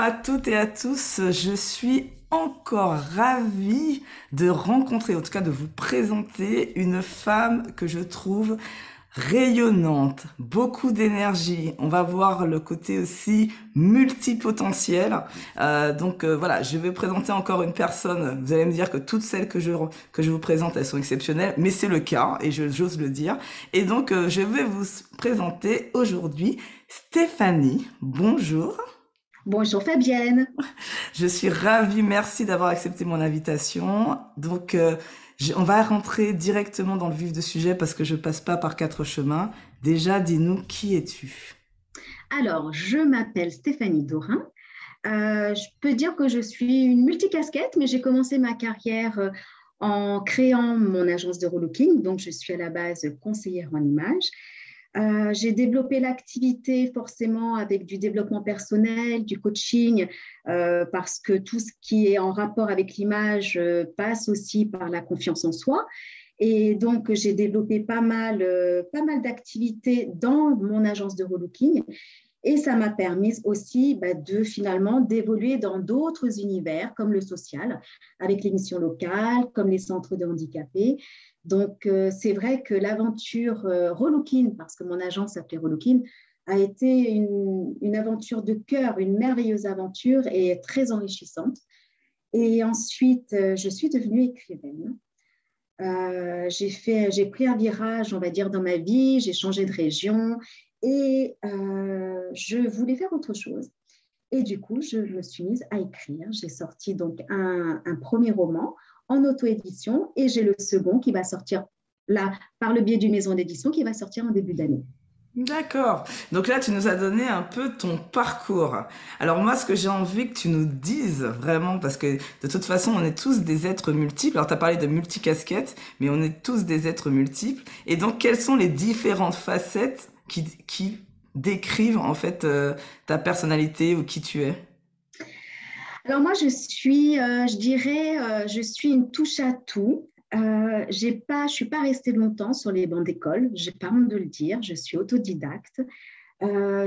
À toutes et à tous, je suis encore ravie de rencontrer, en tout cas de vous présenter une femme que je trouve rayonnante, beaucoup d'énergie. On va voir le côté aussi multipotentiel. Euh, donc euh, voilà, je vais présenter encore une personne. Vous allez me dire que toutes celles que je que je vous présente, elles sont exceptionnelles, mais c'est le cas et j'ose le dire. Et donc euh, je vais vous présenter aujourd'hui Stéphanie. Bonjour. Bonjour Fabienne. Je suis ravie, merci d'avoir accepté mon invitation. Donc, euh, on va rentrer directement dans le vif du sujet parce que je passe pas par quatre chemins. Déjà, dis-nous qui es-tu? Alors, je m'appelle Stéphanie Dorin. Euh, je peux dire que je suis une multicasquette, mais j'ai commencé ma carrière euh, en créant mon agence de relooking. Donc, je suis à la base conseillère en image. Euh, j'ai développé l'activité forcément avec du développement personnel, du coaching, euh, parce que tout ce qui est en rapport avec l'image euh, passe aussi par la confiance en soi. Et donc, j'ai développé pas mal, pas mal d'activités dans mon agence de relooking. Et ça m'a permis aussi bah, de finalement d'évoluer dans d'autres univers comme le social, avec les missions locales, comme les centres de handicapés. Donc, euh, c'est vrai que l'aventure euh, parce que mon agence s'appelait Relooking, a été une, aventure de cœur, une merveilleuse aventure et très enrichissante. Et ensuite, euh, je suis devenue écrivaine. fait, j'ai pris un virage, on va dire, dans ma vie, j'ai changé de région et je voulais faire autre chose. Et du coup, je me suis mise à écrire. J'ai sorti donc un, un premier roman en auto-édition et j'ai le second qui va sortir là par le biais d'une maison d'édition qui va sortir en début d'année. D'accord. Donc là, tu nous as donné un peu ton parcours. Alors moi, ce que j'ai envie que tu nous dises vraiment, parce que de toute façon, on est tous des êtres multiples. Alors tu as parlé de multicasquettes, mais on est tous des êtres multiples. Et donc, quelles sont les différentes facettes qui, décrivent en fait euh, ta personnalité ou qui tu es? Alors moi, je suis, euh, je dirais, euh, je suis une touche à tout. J'ai pas, je suis pas restée longtemps sur les bancs d'école. J'ai pas honte de le dire. Je suis autodidacte.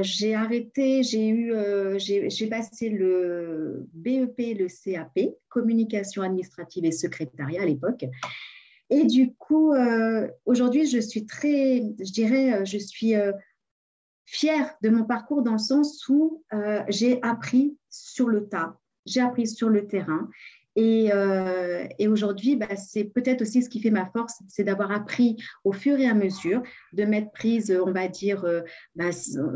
j'ai arrêté, j'ai eu, j'ai passé le BEP, le CAP, communication administrative et secrétariat à l'époque. Et du coup, aujourd'hui, je suis très, je dirais, je suis fière de mon parcours dans le sens où j'ai appris sur le tas j'ai appris sur le terrain. Et, euh, et aujourd'hui, bah, c'est peut-être aussi ce qui fait ma force, c'est d'avoir appris au fur et à mesure, de mettre prise, on va dire, euh, bah,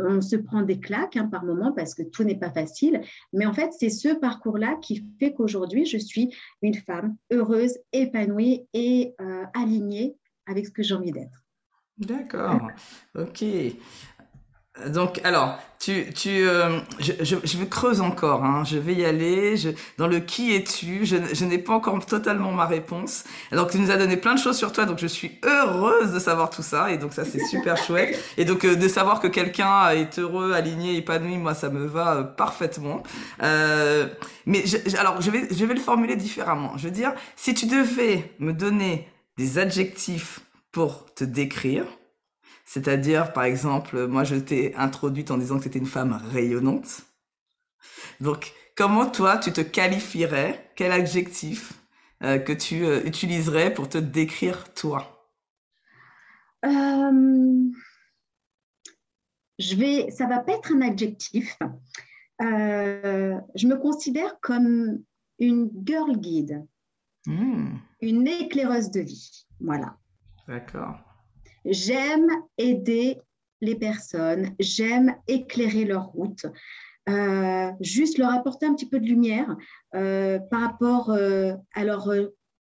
on se prend des claques hein, par moment parce que tout n'est pas facile. Mais en fait, c'est ce parcours-là qui fait qu'aujourd'hui, je suis une femme heureuse, épanouie et euh, alignée avec ce que j'ai envie d'être. D'accord, ok. Donc, alors, tu, tu, euh, je, je, je, creuse encore. Hein, je vais y aller. Je, dans le qui es-tu, je, je n'ai pas encore totalement ma réponse. Alors, tu nous as donné plein de choses sur toi, donc je suis heureuse de savoir tout ça, et donc ça c'est super chouette. Et donc euh, de savoir que quelqu'un est heureux, aligné, épanoui, moi ça me va euh, parfaitement. Euh, mais alors, je vais, je vais le formuler différemment. Je veux dire, si tu devais me donner des adjectifs pour te décrire c'est-à-dire, par exemple, moi, je t'ai introduite en disant que c'était une femme rayonnante. Donc, comment toi, tu te qualifierais? Quel adjectif euh, que tu euh, utiliserais pour te décrire toi? Euh, Je vais, ça va pas être un adjectif. je me considère comme une girl guide, hmm. une éclaireuse de vie. Voilà. D'accord. J'aime aider les personnes, j'aime éclairer leur route, euh, juste leur apporter un petit peu de lumière euh, par rapport euh, à leur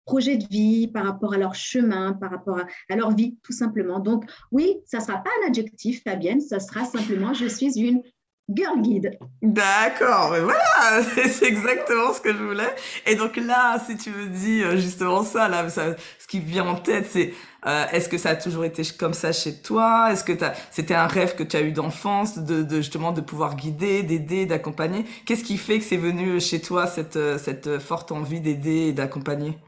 projet de vie, par rapport à leur chemin, par rapport à, leur vie, tout simplement. Donc, oui, ça ne sera pas un adjectif, Fabienne, ça sera simplement je suis une girl guide. D'accord, mais voilà, c'est exactement ce que je voulais. Et donc là, si tu me dis euh, justement ça, là, ça, ce qui vient en tête, c'est euh, est-ce que ça a toujours été comme ça chez toi? Est-ce que c'était un rêve que tu as eu d'enfance, de, de, justement de pouvoir guider, d'aider, d'accompagner? Qu'est-ce qui fait que c'est venu chez toi cette, euh, cette forte envie d'aider et d'accompagner?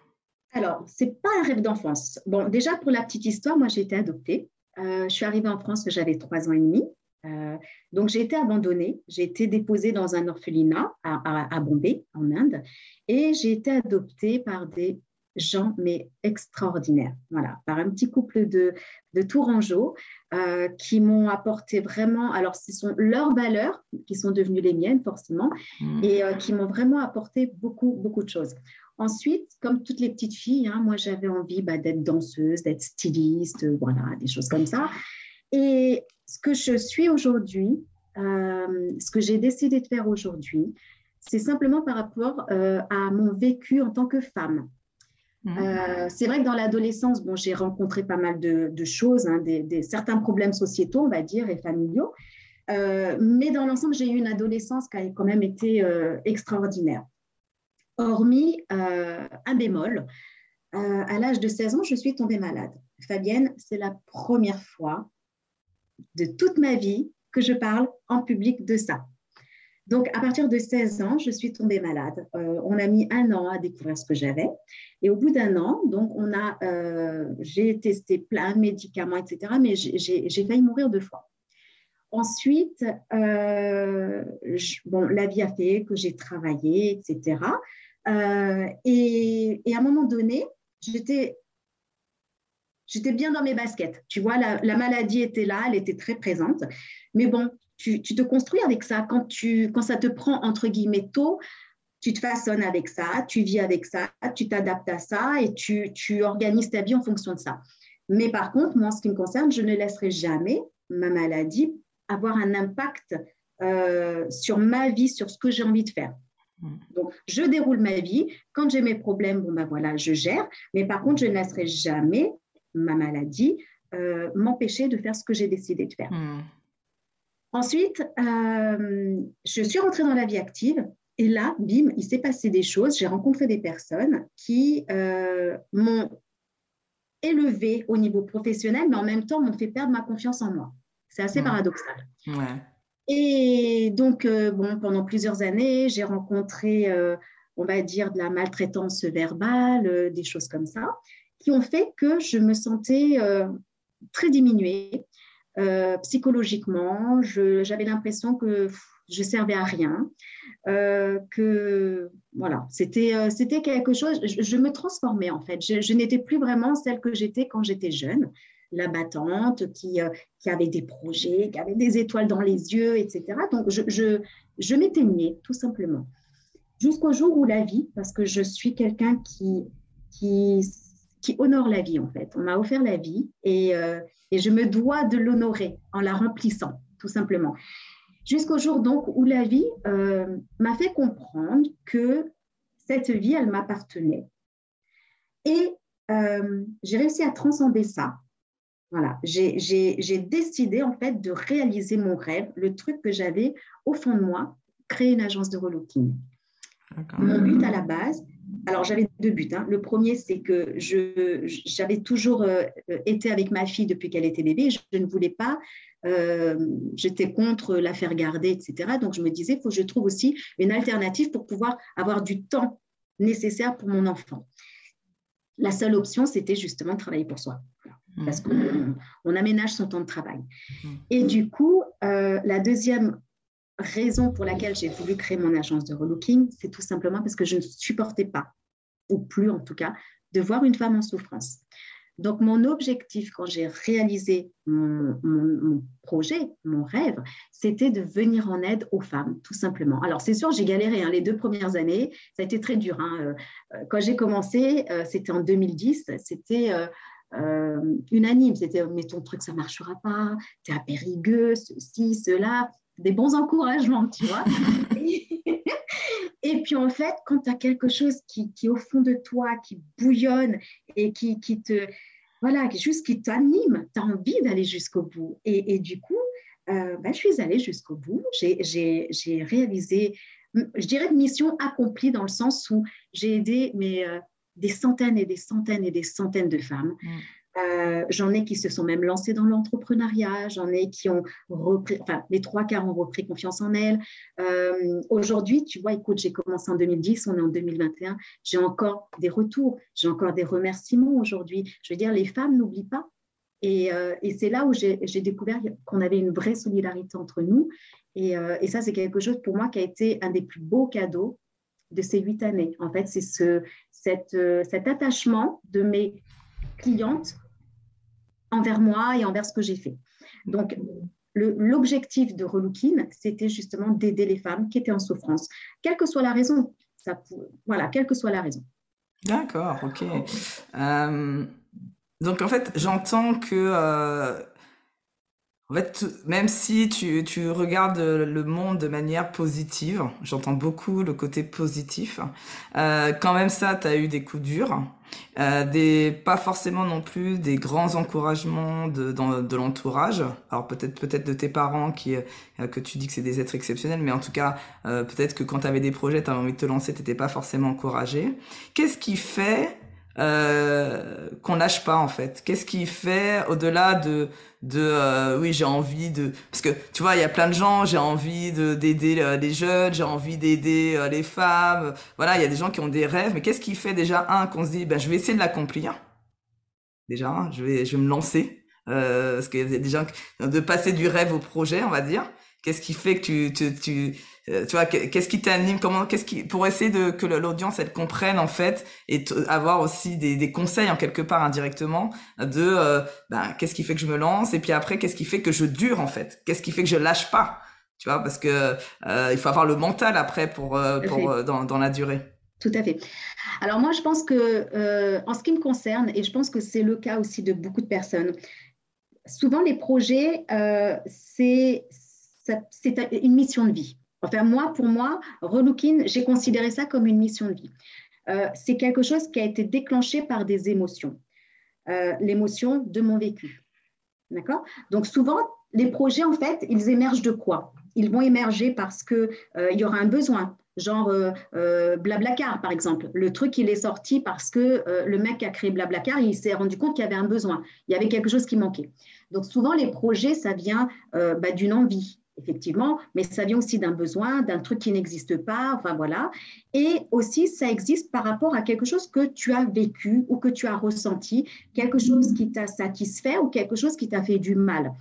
Alors, c'est pas un rêve d'enfance. Bon, déjà pour la petite histoire, moi j'ai été adoptée. Euh, je suis arrivée en France, j'avais trois ans et demi. Euh, donc j'ai été abandonnée, j'ai été déposée dans un orphelinat à, à, Bombay, en Inde, et j'ai été adoptée par des gens, mais extraordinaires, voilà, par un petit couple de, de Tourangeaux euh, qui m'ont apporté vraiment, alors ce sont leurs valeurs qui sont devenues les miennes forcément, mmh. et euh, qui m'ont vraiment apporté beaucoup, beaucoup de choses. Ensuite, comme toutes les petites filles, hein, moi j'avais envie bah, d'être danseuse, d'être styliste, voilà, des choses comme ça. Et ce que je suis aujourd'hui, euh, ce que j'ai décidé de faire aujourd'hui, c'est simplement par rapport euh, à mon vécu en tant que femme. Mmh. Euh, c'est vrai que dans l'adolescence, bon, j'ai rencontré pas mal de, choses, hein, des, certains problèmes sociétaux, on va dire, et familiaux. mais dans l'ensemble, j'ai eu une adolescence qui a quand même été extraordinaire. Hormis un bémol, à l'âge de 16 ans, je suis tombée malade. Fabienne, c'est la première fois de toute ma vie que je parle en public de ça. Donc, à partir de 16 ans, je suis tombée malade. Euh, on a mis un an à découvrir ce que j'avais. Et au bout d'un an, donc, on a, euh, j'ai testé plein de médicaments, etc. Mais j'ai failli mourir deux fois. Ensuite, euh, bon, la vie a fait que j'ai travaillé, etc. Et, et, à un moment donné, j'étais j'étais bien dans mes baskets. Tu vois, la, maladie était là, elle était très présente. Mais bon, tu, te construis avec ça. Quand, tu, quand ça te prend, entre guillemets, tôt, tu te façonnes avec ça, tu vis avec ça, tu t'adaptes à ça et tu, tu organises ta vie en fonction de ça. Mais par contre, moi, en ce qui me concerne, je ne laisserai jamais ma maladie avoir un impact euh, sur ma vie, sur ce que j'ai envie de faire. Donc, je déroule ma vie. Quand j'ai mes problèmes, bon, ben voilà, je gère. Mais par contre, je ne laisserai jamais ma maladie, euh, m'empêcher de faire ce que j'ai décidé de faire. Hmm. Ensuite, euh, je suis rentrée dans la vie active et là, bim, il s'est passé des choses. J'ai rencontré des personnes qui euh, m'ont élevé au niveau professionnel, mais en même temps m'ont fait perdre ma confiance en moi. C'est assez hmm. paradoxal. Et donc, bon, pendant plusieurs années, j'ai rencontré, on va dire, de la maltraitance verbale, des choses comme ça qui ont fait que je me sentais euh, très diminuée euh, psychologiquement. J'avais l'impression que je servais à rien, euh, que voilà, c'était c'était quelque chose. Je, me transformais en fait. Je, n'étais plus vraiment celle que j'étais quand j'étais jeune, la battante qui qui avait des projets, qui avait des étoiles dans les yeux, etc. Donc je je, je m'éteignais tout simplement jusqu'au jour où la vie, parce que je suis quelqu'un qui qui qui honore la vie en fait. On m'a offert la vie et, euh, et je me dois de l'honorer en la remplissant, tout simplement. Jusqu'au jour donc où la vie euh, m'a fait comprendre que cette vie, elle m'appartenait. Et euh, j'ai réussi à transcender ça. Voilà, j'ai décidé en fait de réaliser mon rêve, le truc que j'avais au fond de moi, créer une agence de relooking. Mon but à la base, alors j'avais deux buts. Hein. Le premier, c'est que j'avais toujours euh, été avec ma fille depuis qu'elle était bébé. Je, ne voulais pas, euh, j'étais contre la faire garder, etc. Donc je me disais, il faut que je trouve aussi une alternative pour pouvoir avoir du temps nécessaire pour mon enfant. La seule option, c'était justement de travailler pour soi. Parce mmh. qu'on aménage son temps de travail. Mmh. Et du coup, euh, la deuxième raison pour laquelle j'ai voulu créer mon agence de relooking, c'est tout simplement parce que je ne supportais pas, ou plus en tout cas, de voir une femme en souffrance. Donc, mon objectif quand j'ai réalisé mon, projet, mon rêve, c'était de venir en aide aux femmes, tout simplement. Alors, c'est sûr, j'ai galéré hein, les deux premières années. Ça a été très dur. Hein. Euh, quand j'ai commencé, euh, c'était en 2010. C'était euh, unanime. C'était, mais ton truc, ça marchera pas. Tu es à Périgueux, ceci, cela des bons encouragements, tu vois. Et puis en fait, quand tu as quelque chose qui, qui, est au fond de toi, qui bouillonne et qui, qui te, voilà, juste qui t'anime, tu as envie d'aller jusqu'au bout. Et, du coup, euh, ben, je suis allée jusqu'au bout. J'ai réalisé, je dirais, une mission accomplie dans le sens où j'ai aidé euh, des centaines et des centaines et des centaines de femmes. Mm. Euh, j'en ai qui se sont même lancées dans l'entrepreneuriat, j'en ai qui ont repris, enfin, les trois quarts ont repris confiance en elles. Euh, aujourd'hui, tu vois, écoute, j'ai commencé en 2010, on est en 2021, j'ai encore des retours, j'ai encore des remerciements aujourd'hui. Je veux dire, les femmes n'oublient pas. Et, euh, c'est là où j'ai découvert qu'on avait une vraie solidarité entre nous. Et, ça, c'est quelque chose pour moi qui a été un des plus beaux cadeaux de ces huit années. En fait, c'est cet attachement de mes clientes envers moi et envers ce que j'ai fait. Donc, l'objectif de Relooking, c'était justement d'aider les femmes qui étaient en souffrance, quelle que soit la raison. Voilà, quelle que soit la raison. D'accord, ok. Euh, donc en fait, j'entends que euh, en fait, même si tu, tu, regardes le monde de manière positive, j'entends beaucoup le côté positif, euh, quand même ça, tu as eu des coups durs, euh, des, pas forcément non plus des grands encouragements de, de l'entourage, alors peut-être peut-être de tes parents qui euh, que tu dis que c'est des êtres exceptionnels, mais en tout cas, euh, peut-être que quand tu avais des projets, tu avais envie de te lancer, tu pas forcément encouragé. Qu'est-ce qui fait euh, qu'on lâche pas en fait. Qu'est-ce qui fait au-delà de de euh, oui j'ai envie de parce que tu vois il y a plein de gens j'ai envie de d'aider euh, les jeunes j'ai envie d'aider euh, les femmes. Voilà il y a des gens qui ont des rêves mais qu'est-ce qui fait déjà un qu'on se dit ben je vais essayer de l'accomplir. Déjà hein, je vais je vais me lancer. Parce qu'il y a des gens de passer du rêve au projet on va dire. Qu'est-ce qui fait que tu tu, tu tu vois, qu'est-ce qui t'anime, comment, qu'est-ce qui, pour essayer de que l'audience elle comprenne en fait et avoir aussi des, des, conseils en quelque part indirectement de, euh, ben, qu'est-ce qui fait que je me lance et puis après qu'est-ce qui fait que je dure en fait, qu'est-ce qui fait que je lâche pas, tu vois, parce que euh, il faut avoir le mental après pour, pour dans, dans la durée. Tout à fait. Alors moi, je pense que en ce qui me concerne, et je pense que c'est le cas aussi de beaucoup de personnes, souvent les projets, c'est une mission de vie. Enfin, moi, pour moi, Relooking, j'ai considéré ça comme une mission de vie. Euh, c'est quelque chose qui a été déclenché par des émotions. Euh, l'émotion de mon vécu. D'accord? Donc, souvent, les projets, en fait, ils émergent de quoi? Ils vont émerger parce qu'il euh, y aura un besoin. Genre Blablacar, par exemple. Le truc, il est sorti parce que le mec qui a créé Blablacar, il s'est rendu compte qu'il y avait un besoin. Il y avait quelque chose qui manquait. Donc, souvent, les projets, ça vient bah, d'une envie effectivement, mais ça vient aussi d'un besoin, d'un truc qui n'existe pas, enfin voilà. Et aussi, ça existe par rapport à quelque chose que tu as vécu ou que tu as ressenti, quelque chose qui t'a satisfait ou quelque chose qui t'a fait du mal.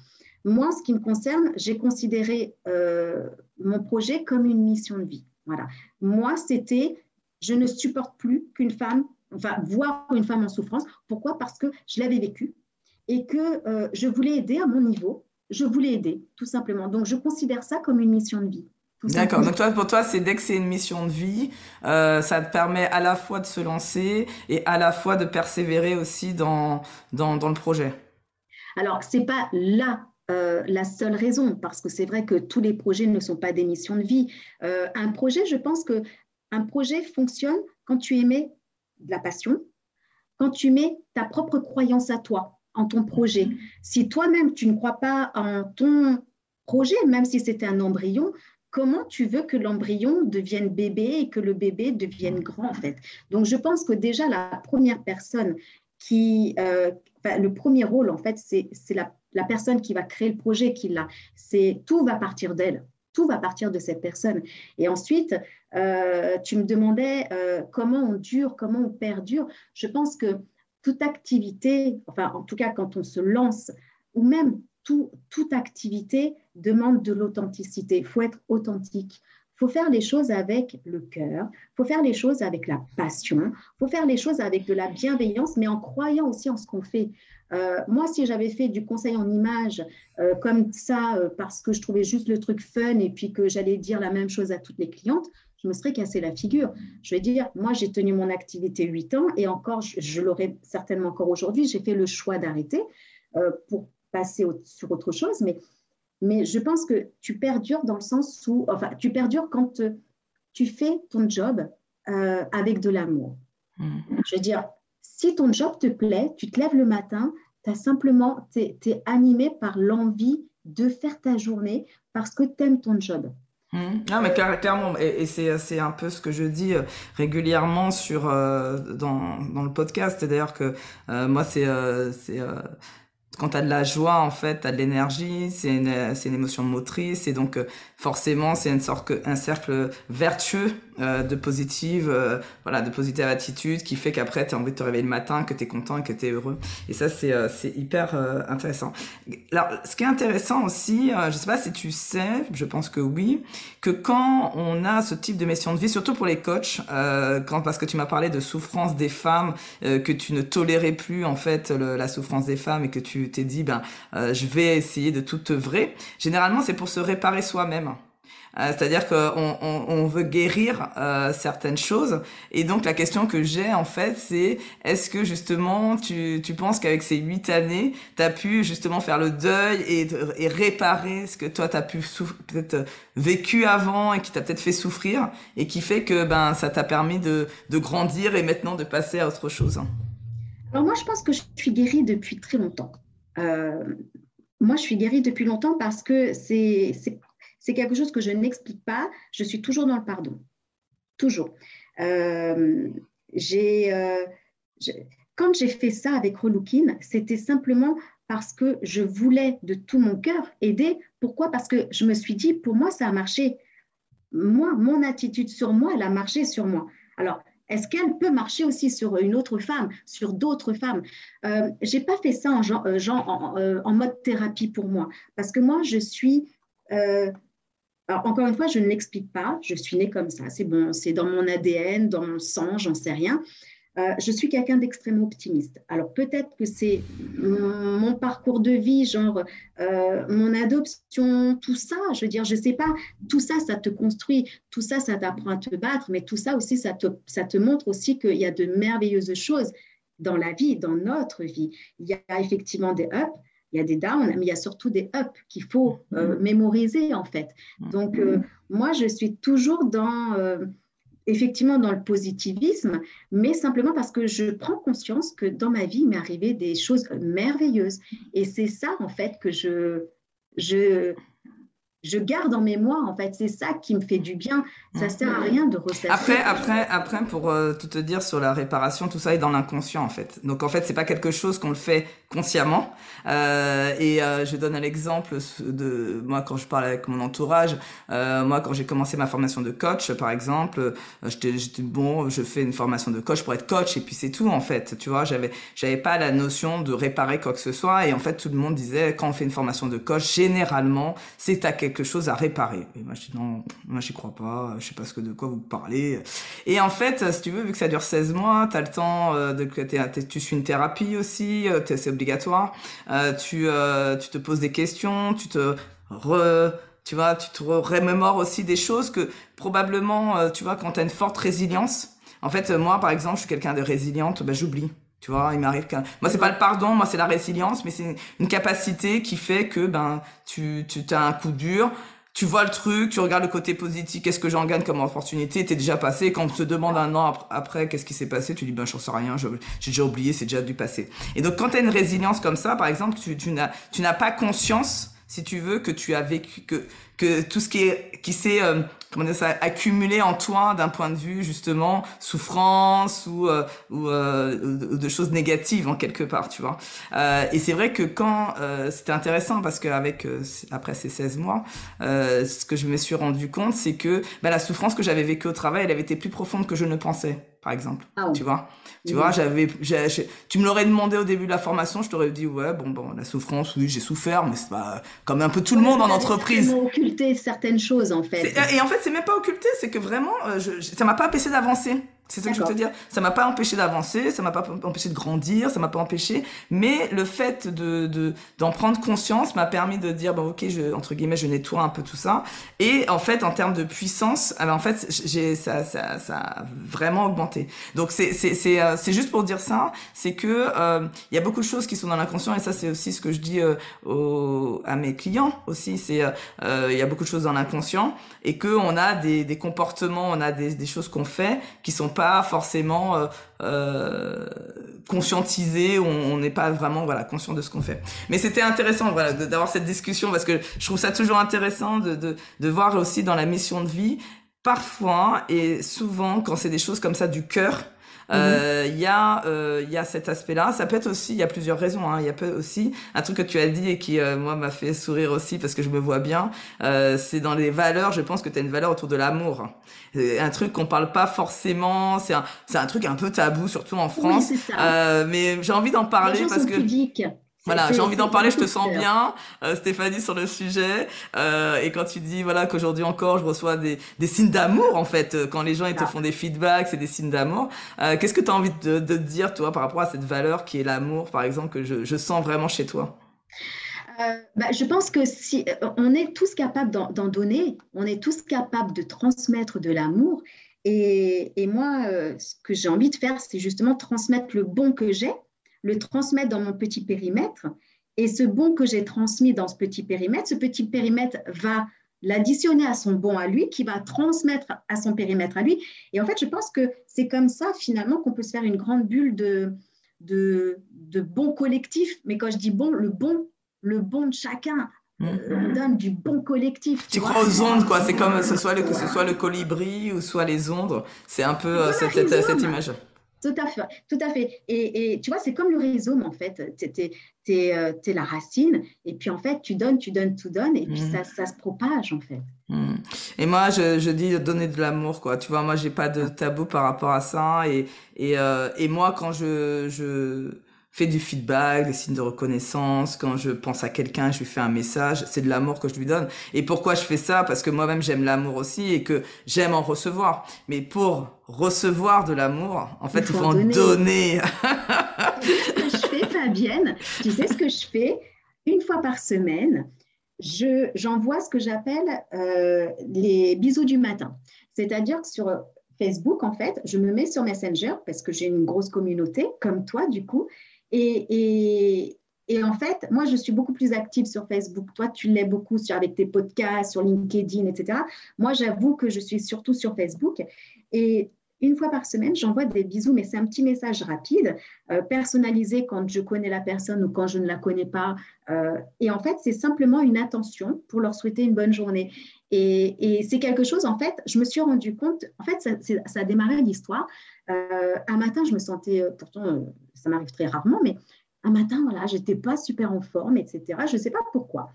Moi, ce qui me concerne, j'ai considéré euh, mon projet comme une mission de vie. Voilà. Moi, c'était, je ne supporte plus qu'une femme, enfin, voir une femme en souffrance. Pourquoi? Parce que je l'avais vécu et que euh, je voulais aider à mon niveau je voulais aider, tout simplement. Donc, je considère ça comme une mission de vie. D'accord. Donc toi, pour toi, c'est dès que c'est une mission de vie, euh, ça te permet à la fois de se lancer et à la fois de persévérer aussi dans dans, dans le projet. Alors c'est pas là euh, la seule raison, parce que c'est vrai que tous les projets ne sont pas des missions de vie. Euh, un projet, je pense que un projet fonctionne quand tu émets de la passion, quand tu mets ta propre croyance à toi en ton projet. Si toi-même, tu ne crois pas en ton projet, même si c'était un embryon, comment tu veux que l'embryon devienne bébé et que le bébé devienne grand, en fait? Donc, je pense que déjà, la première personne qui... Euh, le premier rôle, en fait, c'est la, la, personne qui va créer le projet, qui l'a. Tout va partir d'elle. Tout va partir de cette personne. Et ensuite, euh, tu me demandais euh, comment on dure, comment on perdure. Je pense que toute activité, enfin en tout cas quand on se lance, ou même toute activité demande de l'authenticité. Il faut être authentique. Il faut faire les choses avec le cœur, il faut faire les choses avec la passion, il faut faire les choses avec de la bienveillance, mais en croyant aussi en ce qu'on fait. Euh, moi, si j'avais fait du conseil en image euh, comme ça, euh, parce que je trouvais juste le truc fun et puis que j'allais dire la même chose à toutes les clientes, je me serais cassé la figure. Je vais dire, moi, j'ai tenu mon activité 8 ans et encore, je, l'aurai certainement encore aujourd'hui. J'ai fait le choix d'arrêter euh, pour passer sur autre chose. Mais, mais je pense que tu perdures dans le sens où, enfin, tu perdures quand tu fais ton job avec de l'amour. Hmm. Je veux dire, si ton job te plaît, tu te lèves le matin, tu as simplement, tu es, animé par l'envie de faire ta journée parce que tu aimes ton job. Hmm. Non, mais clairement, et, c'est un peu ce que je dis euh, régulièrement sur, euh, dans, dans le podcast. D'ailleurs, que euh, moi, c'est c'est quand tu as de la joie, en fait, tu as de l'énergie, c'est une, une émotion motrice, et donc forcément, c'est une sorte un cercle vertueux euh, de positive, euh, voilà, de positive attitude qui fait qu'après, tu as envie de te réveiller le matin, que tu es content que tu es heureux. Et ça, c'est euh, c'est hyper intéressant. Alors, ce qui est intéressant aussi, je sais pas si tu sais, je pense que oui, que quand on a ce type de mission de vie, surtout pour les coachs, quand parce que tu m'as parlé de souffrance des femmes, que tu ne tolérais plus en fait la souffrance des femmes et que tu t'es dit, ben, je vais essayer de tout œuvrer. Généralement, c'est pour se réparer soi-même. Euh, c'est-à-dire qu'on on, veut guérir euh, certaines choses. Et donc la question que j'ai en fait, c'est est-ce que justement tu, tu penses qu'avec ces huit années, tu as pu justement faire le deuil et, et réparer ce que toi tu as pu peut-être vécu avant et qui t'a peut-être fait souffrir et qui fait que ben ça t'a permis de, de grandir et maintenant de passer à autre chose? Alors moi je pense que je suis guérie depuis très longtemps. Euh, moi, je suis guérie depuis longtemps parce que c'est c'est quelque chose que je n'explique pas. Je suis toujours dans le pardon. Toujours. Euh, euh, quand j'ai fait ça avec Relookin, c'était simplement parce que je voulais de tout mon cœur aider. Pourquoi? Parce que je me suis dit, pour moi, ça a marché. Moi, mon attitude sur moi, elle a marché sur moi. Alors, est-ce qu'elle peut marcher aussi sur une autre femme, sur d'autres femmes? Euh, Je n'ai pas fait ça en, en, mode thérapie pour moi, parce que moi, je suis alors, encore une fois, je ne l'explique pas. Je suis née comme ça. C'est bon, c'est dans mon ADN, dans mon sang, j'en sais rien. Euh, je suis quelqu'un d'extrêmement optimiste. Alors peut-être que c'est mon, parcours de vie, genre euh, mon adoption, tout ça, je veux dire, je ne sais pas, tout ça, ça te construit, tout ça, ça t'apprend à te battre, mais tout ça aussi, ça te, ça te montre aussi qu'il y a de merveilleuses choses dans la vie, dans notre vie. Il y a effectivement des ups, il y a des downs, mais il y a surtout des ups qu'il faut euh, mm-hmm. mémoriser en fait. Mm-hmm. Donc euh, moi, je suis toujours dans euh, effectivement dans le positivisme, mais simplement parce que je prends conscience que dans ma vie, il m'est arrivé des choses merveilleuses. Et c'est ça en fait que je je je garde en mémoire, en fait. C'est ça qui me fait du bien. Ça sert à rien de ressasser. Après, après, après, pour euh, tout te dire sur la réparation, tout ça est dans l'inconscient, en fait. Donc, en fait, c'est pas quelque chose qu'on le fait consciemment. Euh, et euh, je donne un exemple de moi quand je parle avec mon entourage. Euh, moi, quand j'ai commencé ma formation de coach, par exemple, euh, j'étais, bon, je fais une formation de coach pour être coach, et puis c'est tout, en fait. Tu vois, j'avais, j'avais pas la notion de réparer quoi que ce soit. Et en fait, tout le monde disait, quand on fait une formation de coach, généralement, c'est à quelque chose à réparer. Et moi, je dis non, moi, j'y crois pas, je sais pas ce que de quoi vous parlez. Et en fait, si tu veux, vu que ça dure 16 mois, tu as le temps euh, de tu suis une thérapie aussi, euh, c'est. Euh, tu, tu te poses des questions, tu te re, tu vois, tu te remémores aussi des choses que probablement, tu vois, quand tu as une forte résilience. En fait, moi, par exemple, je suis quelqu'un de résiliente, ben, j'oublie. Tu vois, il m'arrive qu'un... Moi, c'est pas le pardon, moi, c'est la résilience, mais c'est une capacité qui fait que, ben, tu, tu as un coup dur, tu vois le truc, tu regardes le côté positif, qu'est-ce que j'en gagne comme opportunité, t'es déjà passé. Quand on te demande un an après, qu'est-ce qui s'est passé, tu dis, ben, j'en sais rien, j'ai déjà oublié, c'est déjà du passé. Et donc, quand tu as une résilience comme ça, par exemple, tu, tu n'as, tu n'as pas conscience, si tu veux, que tu as vécu, que, que tout ce qui est, qui s'est, euh, comment dire ça, accumulé en toi d'un point de vue justement souffrance ou euh, ou euh, de choses négatives en quelque part, tu vois. Euh, et c'est vrai que quand c'était intéressant parce qu'avec après ces 16 mois, ce que je me suis rendu compte, c'est que bah, la souffrance que j'avais vécue au travail, elle avait été plus profonde que je ne pensais par exemple. Ah tu vois, tu vois, j'avais, tu me l'aurais demandé au début de la formation, je t'aurais dit ouais, bon, bon, la souffrance, oui, j'ai souffert, mais c'est pas comme un peu tout le monde en entreprise. occulter certaines choses en fait. Et en fait, c'est même pas occulté, c'est que vraiment, euh, je, ça m'a pas empêché d'avancer. C'est ça que je veux te dire. Ça m'a pas empêché d'avancer, ça m'a pas empêché de grandir, ça m'a pas empêché. Mais le fait de d'en prendre conscience m'a permis de dire bon ok, je, entre guillemets, je nettoie un peu tout ça. Et en fait, en termes de puissance, ah ben, en fait, j'ai ça, ça ça a vraiment augmenté. Donc c'est c'est c'est euh, c'est juste pour dire ça, c'est que euh, il y a beaucoup de choses qui sont dans l'inconscient et ça c'est aussi ce que je dis euh, aux, à mes clients aussi. C'est euh, il y a beaucoup de choses dans l'inconscient et que on a des des comportements, on a des des choses qu'on fait qui sont pas forcément euh, euh, on n'est pas vraiment voilà conscient de ce qu'on fait. Mais c'était intéressant voilà d'avoir cette discussion parce que je trouve ça toujours intéressant de, de voir aussi dans la mission de vie parfois et souvent quand c'est des choses comme ça du cœur euh, il y a euh, il y a cet aspect-là. Ça peut être aussi, il y a plusieurs raisons. Hein. Il y a peut aussi un truc que tu as dit et qui euh, moi m'a fait sourire aussi parce que je me vois bien. c'est dans les valeurs. Je pense que tu as une valeur autour de l'amour. Un truc qu'on parle pas forcément. C'est un c'est un truc un peu tabou surtout en France. mais j'ai envie d'en parler parce que voilà, j'ai envie d'en parler, je te sens bien, euh, Stéphanie, sur le sujet. Euh, et quand tu dis voilà qu'aujourd'hui encore, je reçois des, des signes d'amour, en fait, euh, quand les gens ils te ah. font des feedbacks, c'est des signes d'amour. Euh, Qu'est-ce que tu as envie de, de dire, toi, par rapport à cette valeur qui est l'amour, par exemple, que je, je sens vraiment chez toi? Euh, bah, je pense que si on est tous capables d'en donner, on est tous capables de transmettre de l'amour. Et, et, moi, ce que j'ai envie de faire, c'est justement transmettre le bon que j'ai le transmettre dans mon petit périmètre. Et ce bon que j'ai transmis dans ce petit périmètre, ce petit périmètre va l'additionner à son bon à lui, qui va transmettre à son périmètre à lui. Et en fait, je pense que c'est comme ça, finalement, qu'on peut se faire une grande bulle de, de, de bon collectif. Mais quand je dis bon, le bon, le bon de chacun, euh, on donne du bon collectif. Tu, crois aux ondes, quoi. C'est comme ce soit le, que ce soit le colibri ou soit les ondes. C'est un peu euh, cette, cette, image. Tout à fait, tout à fait. Et, tu vois, c'est comme le rhizome, en fait. Tu es, euh, la racine, et puis en fait, tu donnes, tu donnes, tu donnes, et puis mm. ça, se propage, en fait. Mm. Et moi, je, dis donner de l'amour, quoi. Tu vois, moi, j'ai pas de tabou par rapport à ça. Et, et, euh, et moi, quand je, je fais du feedback, des signes de reconnaissance. Quand je pense à quelqu'un, je lui fais un message. C'est de l'amour que je lui donne. Et pourquoi je fais ça? Parce que moi-même, j'aime l'amour aussi et que j'aime en recevoir. Mais pour recevoir de l'amour, en fait, il faut, en donner. ce que je fais, Fabienne Tu sais ce que je fais? Une fois par semaine, je, j'envoie ce que j'appelle euh, les bisous du matin. C'est-à-dire que sur Facebook, en fait, je me mets sur Messenger parce que j'ai une grosse communauté, comme toi, du coup, et, en fait, moi, je suis beaucoup plus active sur Facebook. Toi, tu l'es beaucoup sur, avec tes podcasts, sur LinkedIn, etc. Moi, j'avoue que je suis surtout sur Facebook. Et une fois par semaine, j'envoie des bisous, mais c'est un petit message rapide, euh, personnalisé quand je connais la personne ou quand je ne la connais pas. Euh, et en fait, c'est simplement une attention pour leur souhaiter une bonne journée. Et, c'est quelque chose, en fait, je me suis rendu compte, en fait, ça, a démarré l'histoire. Euh, un matin, je me sentais, pourtant, ça m'arrive très rarement, mais un matin, voilà, j'étais pas super en forme, etc. Je ne sais pas pourquoi.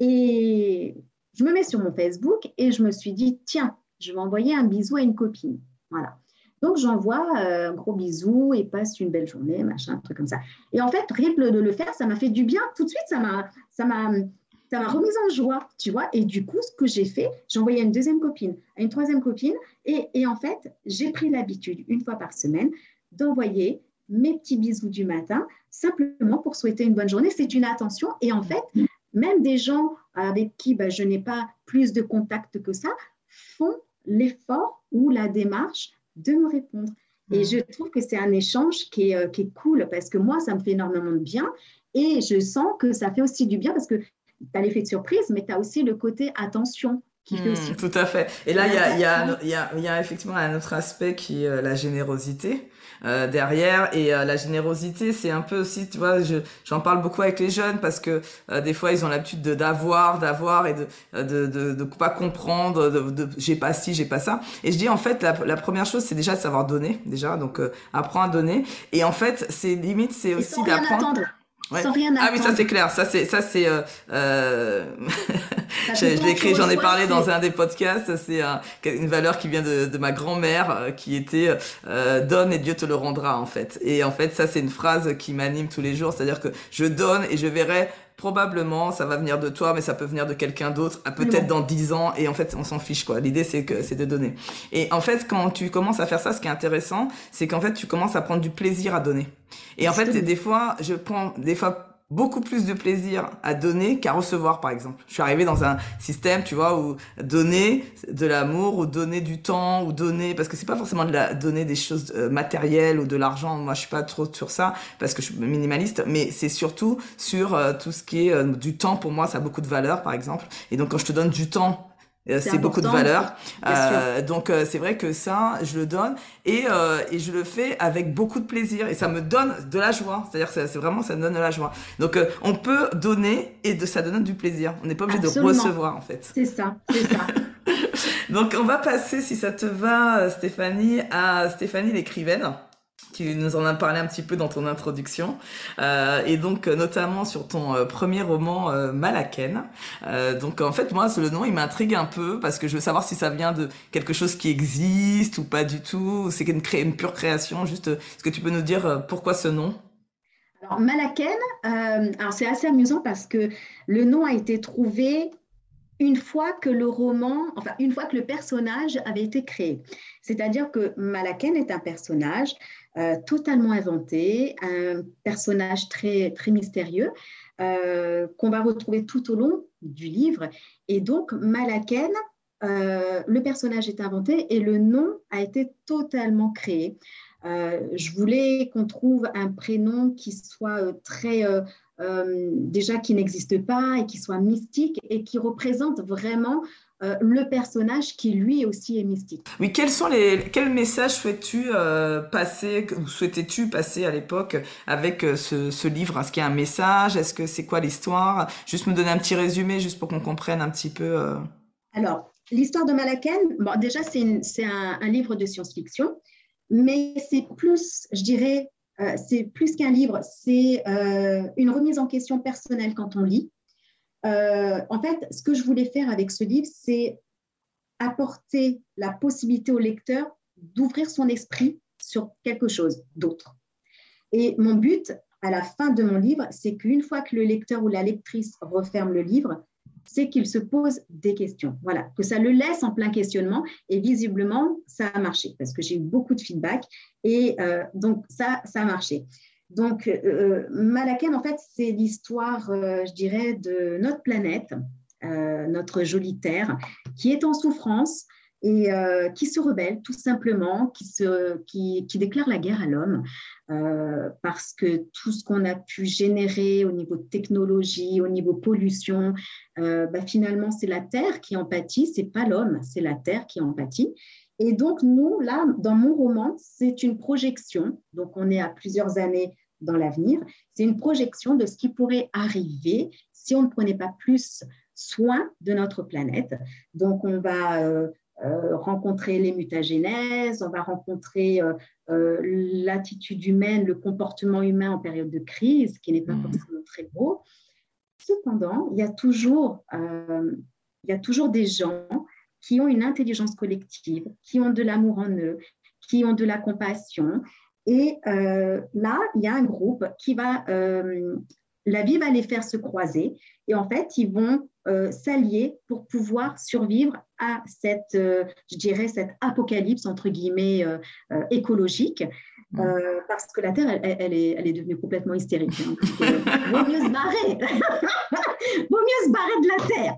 Et je me mets sur mon Facebook et je me suis dit, tiens, je vais envoyer un bisou à une copine. Voilà. Donc, j'envoie euh, un gros bisou et passe une belle journée, machin, un truc comme ça. Et en fait, rien de le faire, ça m'a fait du bien. Tout de suite, ça m'a, ça m'a, ça m'a remise en joie, tu vois. Et du coup, ce que j'ai fait, j'ai envoyé à une deuxième copine, à une troisième copine. Et, et en fait, j'ai pris l'habitude, une fois par semaine, d'envoyer mes petits bisous du matin, simplement pour souhaiter une bonne journée. C'est une attention. Et en fait, même des gens avec qui ben, je n'ai pas plus de contact que ça font l'effort ou la démarche de me répondre. Et je trouve que c'est un échange qui est, euh, qui est, cool parce que moi, ça me fait énormément de bien et je sens que ça fait aussi du bien parce que tu as l'effet de surprise, mais tu as aussi le côté attention. Qui fait aussi... Hmm, tout à fait. Et là, il y a, y, a, y, a, y a, effectivement un autre aspect qui est euh, la générosité. Euh, derrière. Et euh, la générosité, c'est un peu aussi, tu vois, j'en parle beaucoup avec les jeunes parce que euh, des fois, ils ont l'habitude de d'avoir, d'avoir et de, de, de, de, pas comprendre, de, de j'ai pas ci, j'ai pas ça. Et je dis, en fait, la, la première chose, c'est déjà de savoir donner, déjà. Donc, apprends à donner. Et en fait, c'est limite, c'est aussi d'apprendre. Ouais. Sans rien ah oui, ça c'est clair. Ça c'est ça c'est euh, euh je, l'ai écrit, j'en ai parlé dans un des podcasts. C'est une valeur qui vient de, de ma grand-mère, euh, qui était euh, donne et Dieu te le rendra en fait. Et en fait, ça c'est une phrase qui m'anime tous les jours, c'est-à-dire que je donne et je verrai probablement ça va venir de toi, mais ça peut venir de quelqu'un d'autre, peut-être dans dix ans, et en fait on s'en fiche quoi. L'idée c'est que c'est de donner. Et en fait quand tu commences à faire ça, ce qui est intéressant, c'est qu'en fait tu commences à prendre du plaisir à donner. Et en fait des fois je prends des fois beaucoup plus de plaisir à donner qu'à recevoir, par exemple. Je suis arrivé dans un système, tu vois, où donner de l'amour, ou donner du temps, ou donner, parce que c'est pas forcément de la, donner des choses euh, matérielles ou de l'argent. Moi, je suis pas trop sur ça parce que je suis minimaliste, mais c'est surtout sur euh, tout ce qui est euh, du temps. Pour moi, ça a beaucoup de valeur, par exemple. Et donc, quand je te donne du temps c'est beaucoup de valeur. Euh, donc euh, c'est vrai que ça, je le donne et, euh, et je le fais avec beaucoup de plaisir et ça me donne de la joie. C'est-à-dire que c'est vraiment ça me donne de la joie. Donc euh, on peut donner et de ça donne du plaisir. On n'est pas obligé de recevoir en fait. C'est ça, c'est ça. donc on va passer, si ça te va, Stéphanie, à Stéphanie l'écrivaine. Tu nous en as parlé un petit peu dans ton introduction, euh, et donc euh, notamment sur ton euh, premier roman euh, Malaken. Donc en fait moi le nom il m'intrigue un peu parce que je veux savoir si ça vient de quelque chose qui existe ou pas du tout, c'est une, pure création. Juste, est-ce que tu peux nous dire pourquoi ce nom? Alors Malaken, c'est assez amusant parce que le nom a été trouvé une fois que le roman, enfin une fois que le personnage avait été créé. C'est-à-dire que Malaken est un personnage euh, totalement inventé, un personnage très, très mystérieux euh, qu'on va retrouver tout au long du livre. Et donc, Malaken, euh, le personnage est inventé et le nom a été totalement créé. Je voulais qu'on trouve un prénom qui soit très déjà qui n'existe pas et qui soit mystique et qui représente vraiment euh, le personnage qui lui aussi est mystique. Oui, quels sont les quels messages souhaites-tu euh, passer ou souhaitais-tu passer à l'époque avec euh, ce, ce, livre? Est-ce qu'il y a un message? Est-ce que c'est quoi l'histoire? Juste me donner un petit résumé juste pour qu'on comprenne un petit peu. Alors, l'histoire de Malaken, bon, déjà c'est un, un, livre de science-fiction, mais c'est plus, je dirais, c'est plus qu'un livre, c'est une remise en question personnelle quand on lit. Euh, en fait, ce que je voulais faire avec ce livre, c'est apporter la possibilité au lecteur d'ouvrir son esprit sur quelque chose d'autre. Et mon but, à la fin de mon livre, c'est qu'une fois que le lecteur ou la lectrice referme le livre, c'est qu'il se pose des questions. Voilà, que ça le laisse en plein questionnement. Et visiblement, ça a marché parce que j'ai eu beaucoup de feedback. Et euh, donc, ça, ça a marché. Donc, euh, Malaken, en fait, c'est l'histoire, euh, je dirais, de notre planète, euh, notre jolie Terre, qui est en souffrance et euh, qui se rebelle tout simplement, qui, déclare la guerre à l'homme, euh, parce que tout ce qu'on a pu générer au niveau technologie, au niveau pollution, euh, bah, finalement, c'est la Terre qui en pâtit, c'est pas l'homme, c'est la Terre qui en pâtit. Et donc, nous, là, dans mon roman, c'est une projection, donc on est à plusieurs années dans l'avenir, c'est une projection de ce qui pourrait arriver si on ne prenait pas plus soin de notre planète. Donc, on va euh, euh, rencontrer les mutagénèses, on va rencontrer euh, l'attitude humaine, le comportement humain en période de crise, qui n'est pas mmh. forcément très beau. Cependant, il y, a toujours, il y a toujours des gens qui ont une intelligence collective, qui ont de l'amour en eux, qui ont de la compassion. Et là, il y a un groupe qui va, la vie va les faire se croiser. Et en fait, ils vont euh, s'allier pour pouvoir survivre à cette, euh, je dirais, cette apocalypse, entre guillemets, euh, euh écologique. Euh, parce que la Terre, elle, elle, est, elle est devenue complètement hystérique. Hein. vaut mieux se barrer. vaut mieux se barrer de la Terre.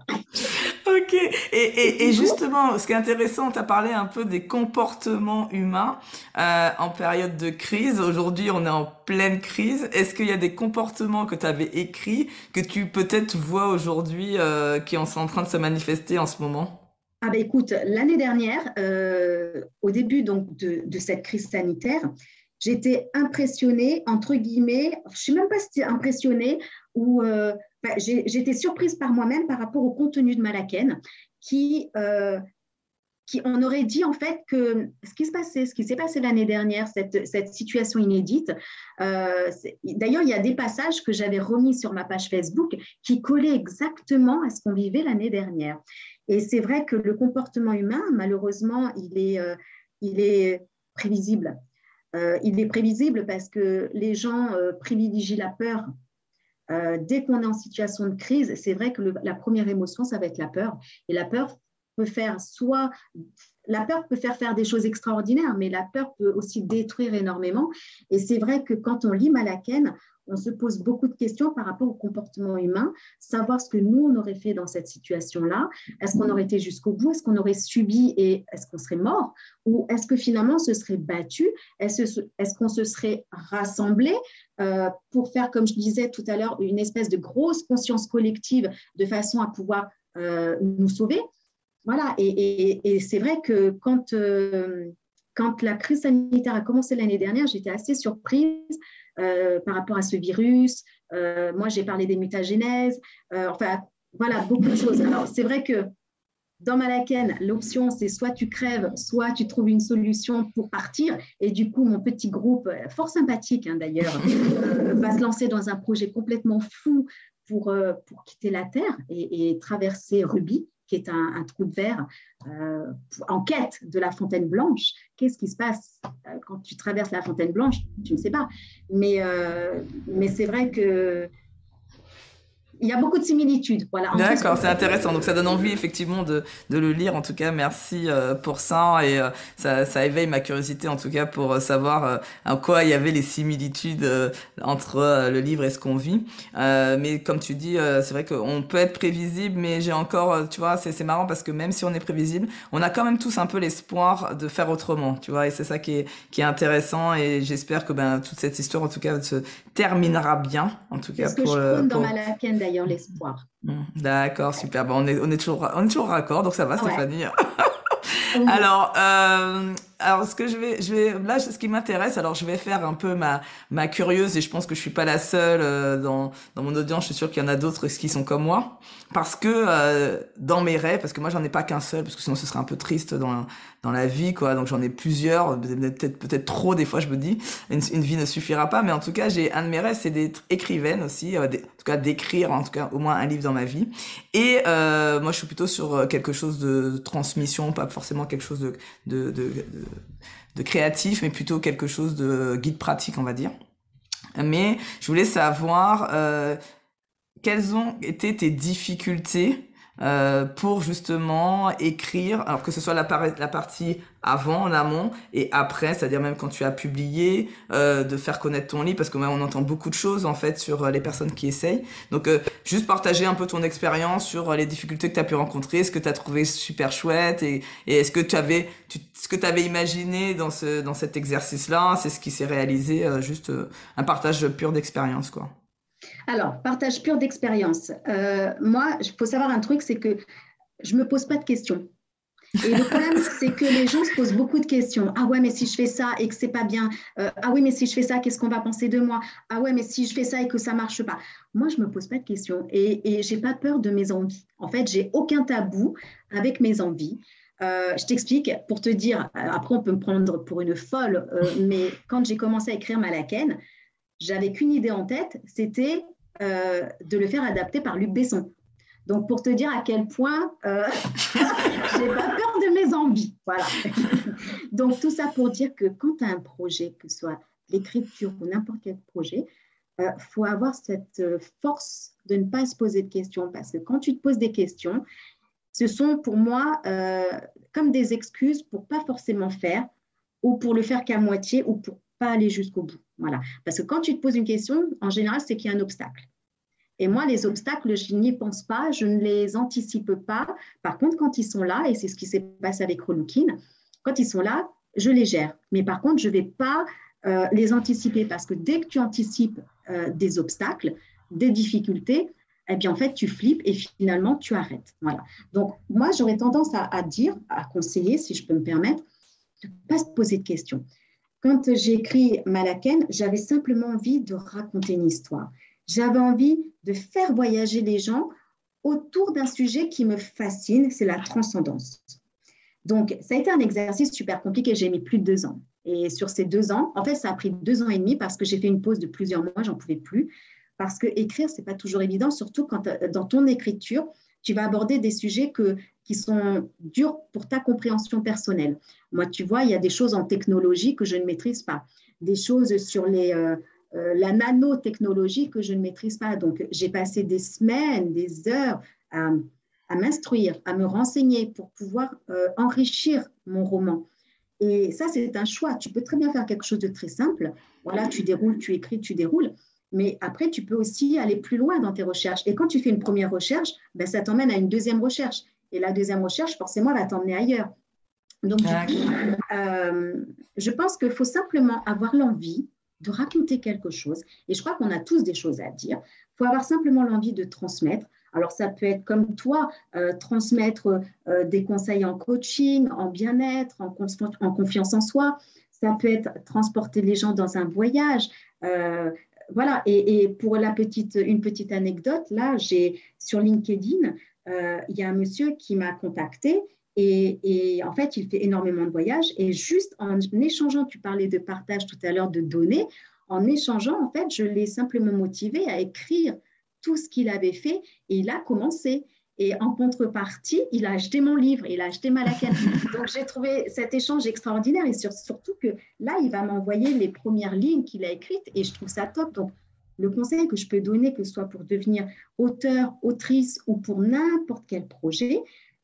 Ok. Et, et, et, justement, ce qui est intéressant, tu as parlé un peu des comportements humains euh, en période de crise. Aujourd'hui, on est en pleine crise. Est-ce qu'il y a des comportements que tu avais écrits que tu peut-être vois aujourd'hui euh, qui sont en train de se manifester en ce moment? Ah ben écoute, l'année dernière, euh, au début donc de, de cette crise sanitaire, j'étais impressionnée, entre guillemets, je ne sais même pas si impressionnée, ou euh, bah, j'étais surprise par moi-même par rapport au contenu de Malaken, qui, euh, on aurait dit en fait que ce qui se passait, ce qui s'est passé l'année dernière, cette, situation inédite, euh, d'ailleurs, il y a des passages que j'avais remis sur ma page Facebook qui collaient exactement à ce qu'on vivait l'année dernière. Et c'est vrai que le comportement humain, malheureusement, euh, il est prévisible. Euh, il est prévisible parce que les gens privilégient la peur dès qu'on est en situation de crise, c'est vrai que la première émotion, ça va être la peur. Et la peur peut faire soit la peur peut faire faire des choses extraordinaires, mais la peur peut aussi détruire énormément. Et c'est vrai que quand on lit Malaken, on se pose beaucoup de questions par rapport au comportement humain, savoir ce que nous, on aurait fait dans cette situation-là. Est-ce qu'on aurait été jusqu'au bout? Est-ce qu'on aurait subi et est-ce qu'on serait mort? Ou est-ce que finalement, on se serait battu? Est-ce qu'on se serait rassemblé euh, pour faire, comme je disais tout à l'heure, une espèce de grosse conscience collective de façon à pouvoir euh, nous sauver? Voilà, et, c'est vrai que quand, euh, quand la crise sanitaire a commencé l'année dernière, j'étais assez surprise par rapport à ce virus. Euh, moi, j'ai parlé des mutagénèses, enfin, voilà, beaucoup de choses. Alors, c'est vrai que dans Malaken, l'option, c'est soit tu crèves, soit tu trouves une solution pour partir. Et du coup, mon petit groupe, fort sympathique hein, d'ailleurs, va se lancer dans un projet complètement fou pour, pour quitter la Terre et, et traverser Ruby qui est un, trou de verre euh, en quête de la fontaine blanche. Qu'est-ce qui se passe euh, quand tu traverses la fontaine blanche? Tu ne sais pas. Mais, euh, mais c'est vrai que il y a beaucoup de similitudes. Voilà, D'accord, c'est intéressant. Donc ça donne envie effectivement de, de le lire. En tout cas, merci euh, pour ça. Et euh, ça, ça, éveille ma curiosité en tout cas pour euh, savoir en quoi il y avait les similitudes entre le livre et ce qu'on vit. mais comme tu dis, c'est vrai qu'on peut être prévisible, mais j'ai encore, tu vois, c'est marrant parce que même si on est prévisible, on a quand même tous un peu l'espoir de faire autrement, tu vois. Et c'est ça qui est, qui est intéressant. Et j'espère que ben, toute cette histoire, en tout cas, se terminera bien. En tout cas, pour, que je pour... dans Malaken d'ailleurs l'espoir. Mmh. D'accord, super. Bon, on, est, on, est toujours, on est toujours raccord, donc ça va, Stéphanie. Alors, euh, alors ce que je vais, je vais, là, ce qui m'intéresse, alors je vais faire un peu ma ma curieuse et je pense que je suis pas la seule euh, dans dans mon audience. Je suis sûre qu'il y en a d'autres qui sont comme moi, parce que euh, dans mes rêves, parce que moi j'en ai pas qu'un seul, parce que sinon ce serait un peu triste dans dans la vie, quoi. Donc j'en ai plusieurs, peut-être peut-être trop des fois. Je me dis, une, vie ne suffira pas, mais en tout cas j'ai un de mes rêves, c'est d'être écrivaine aussi, euh, en tout cas d'écrire en tout cas au moins un livre dans ma vie. Et euh, moi je suis plutôt sur quelque chose de transmission, pas forcément quelque chose de, de, de, de créatif, mais plutôt quelque chose de guide pratique, on va dire. Mais je voulais savoir euh, quelles ont été tes difficultés euh, pour justement écrire, alors que ce soit la partie avant, en amont, et après, c'est-à-dire même quand tu as publié, euh, de faire connaître ton livre, parce que on entend beaucoup de choses en fait sur euh, les personnes qui essayent. Donc euh, juste partager un peu ton expérience sur les difficultés que tu as pu rencontrer, ce que tu as trouvé super chouette, et, est-ce que tu avais, ce que tu avais imaginé dans, ce, dans cet exercice-là, c'est ce qui s'est réalisé, juste un partage pur d'expérience, quoi. Alors, partage pur d'expérience. Moi, il faut savoir un truc, c'est que je me pose pas de questions. Et le problème, c'est que les gens se posent beaucoup de questions. Ah ouais, mais si je fais ça et que c'est pas bien. Euh, ah oui, mais si je fais ça, qu'est-ce qu'on va penser de moi? Ah ouais, mais si je fais ça et que ça marche pas. Moi, je me pose pas de questions et, et j'ai pas peur de mes envies. En fait, j'ai aucun tabou avec mes envies. Euh, je t'explique pour te dire. Après, on peut me prendre pour une folle, mais quand j'ai commencé à écrire Malaken, j'avais qu'une idée en tête, c'était euh, de le faire adapter par Luc Besson. Donc, pour te dire à quel point euh, j'ai pas peur de mes envies. Voilà. Donc, tout ça pour dire que quand tu as un projet, que ce soit l'écriture ou n'importe quel projet, il euh, faut avoir cette force de ne pas se poser de questions. Parce que quand tu te poses des questions, ce sont pour moi comme des excuses pour pas forcément faire ou pour le faire qu'à moitié ou pour pas aller jusqu'au bout. Voilà. Parce que quand tu te poses une question, en général, c'est qu'il y a un obstacle. Et moi, les obstacles, je n'y pense pas, je ne les anticipe pas. Par contre, quand ils sont là, et c'est ce qui s'est passé avec Rolookin, quand ils sont là, je les gère. Mais par contre, je ne vais pas euh, les anticiper parce que dès que tu anticipes euh, des obstacles, des difficultés, eh bien, en fait, tu flippes et finalement, tu arrêtes. Voilà. Donc, moi, j'aurais tendance à, à, dire, à conseiller, si je peux me permettre, de ne pas se poser de questions. Quand j'ai écrit Malaken, j'avais simplement envie de raconter une histoire. J'avais envie de faire voyager les gens autour d'un sujet qui me fascine, c'est la transcendance. Donc, ça a été un exercice super compliqué. J'ai mis plus de deux ans. Et sur ces deux ans, en fait, ça a pris deux ans et demi parce que j'ai fait une pause de plusieurs mois, j'en pouvais plus. Parce que écrire, c'est pas toujours évident, surtout quand euh, dans ton écriture, tu vas aborder des sujets qui sont durs pour ta compréhension personnelle. Moi, tu vois, il y a des choses en technologie que je ne maîtrise pas, des choses sur les, euh, euh, la nanotechnologie que je ne maîtrise pas. Donc, j'ai passé des semaines, des heures à, m'instruire, à me renseigner pour pouvoir enrichir mon roman. Et ça, c'est un choix. Tu peux très bien faire quelque chose de très simple. Voilà, tu déroules, tu écris, tu déroules. Mais après, tu peux aussi aller plus loin dans tes recherches. Et quand tu fais une première recherche, ben, ça t'emmène à une deuxième recherche. Et la deuxième recherche, forcément, va t'emmener ailleurs. Donc, euh, je pense qu'il faut simplement avoir l'envie de raconter quelque chose. Et je crois qu'on a tous des choses à dire. Il faut avoir simplement l'envie de transmettre. Alors, ça peut être comme toi, euh, transmettre euh, des conseils en coaching, en bien-être, en, confiance en soi. Ça peut être transporter les gens dans un voyage. Euh, voilà, et, pour la petite, une petite anecdote, là, j'ai sur LinkedIn, il y a un monsieur qui m'a contacté et, et, en fait, il fait énormément de voyages. Et juste en échangeant, tu parlais de partage tout à l'heure de données, en échangeant, en fait, je l'ai simplement motivé à écrire tout ce qu'il avait fait et il a commencé. Et en contrepartie, il a acheté mon livre, il a acheté ma laquette. Donc j'ai trouvé cet échange extraordinaire et surtout que là, il va m'envoyer les premières lignes qu'il a écrites et je trouve ça top. Donc le conseil que je peux donner, que ce soit pour devenir auteur, autrice ou pour n'importe quel projet,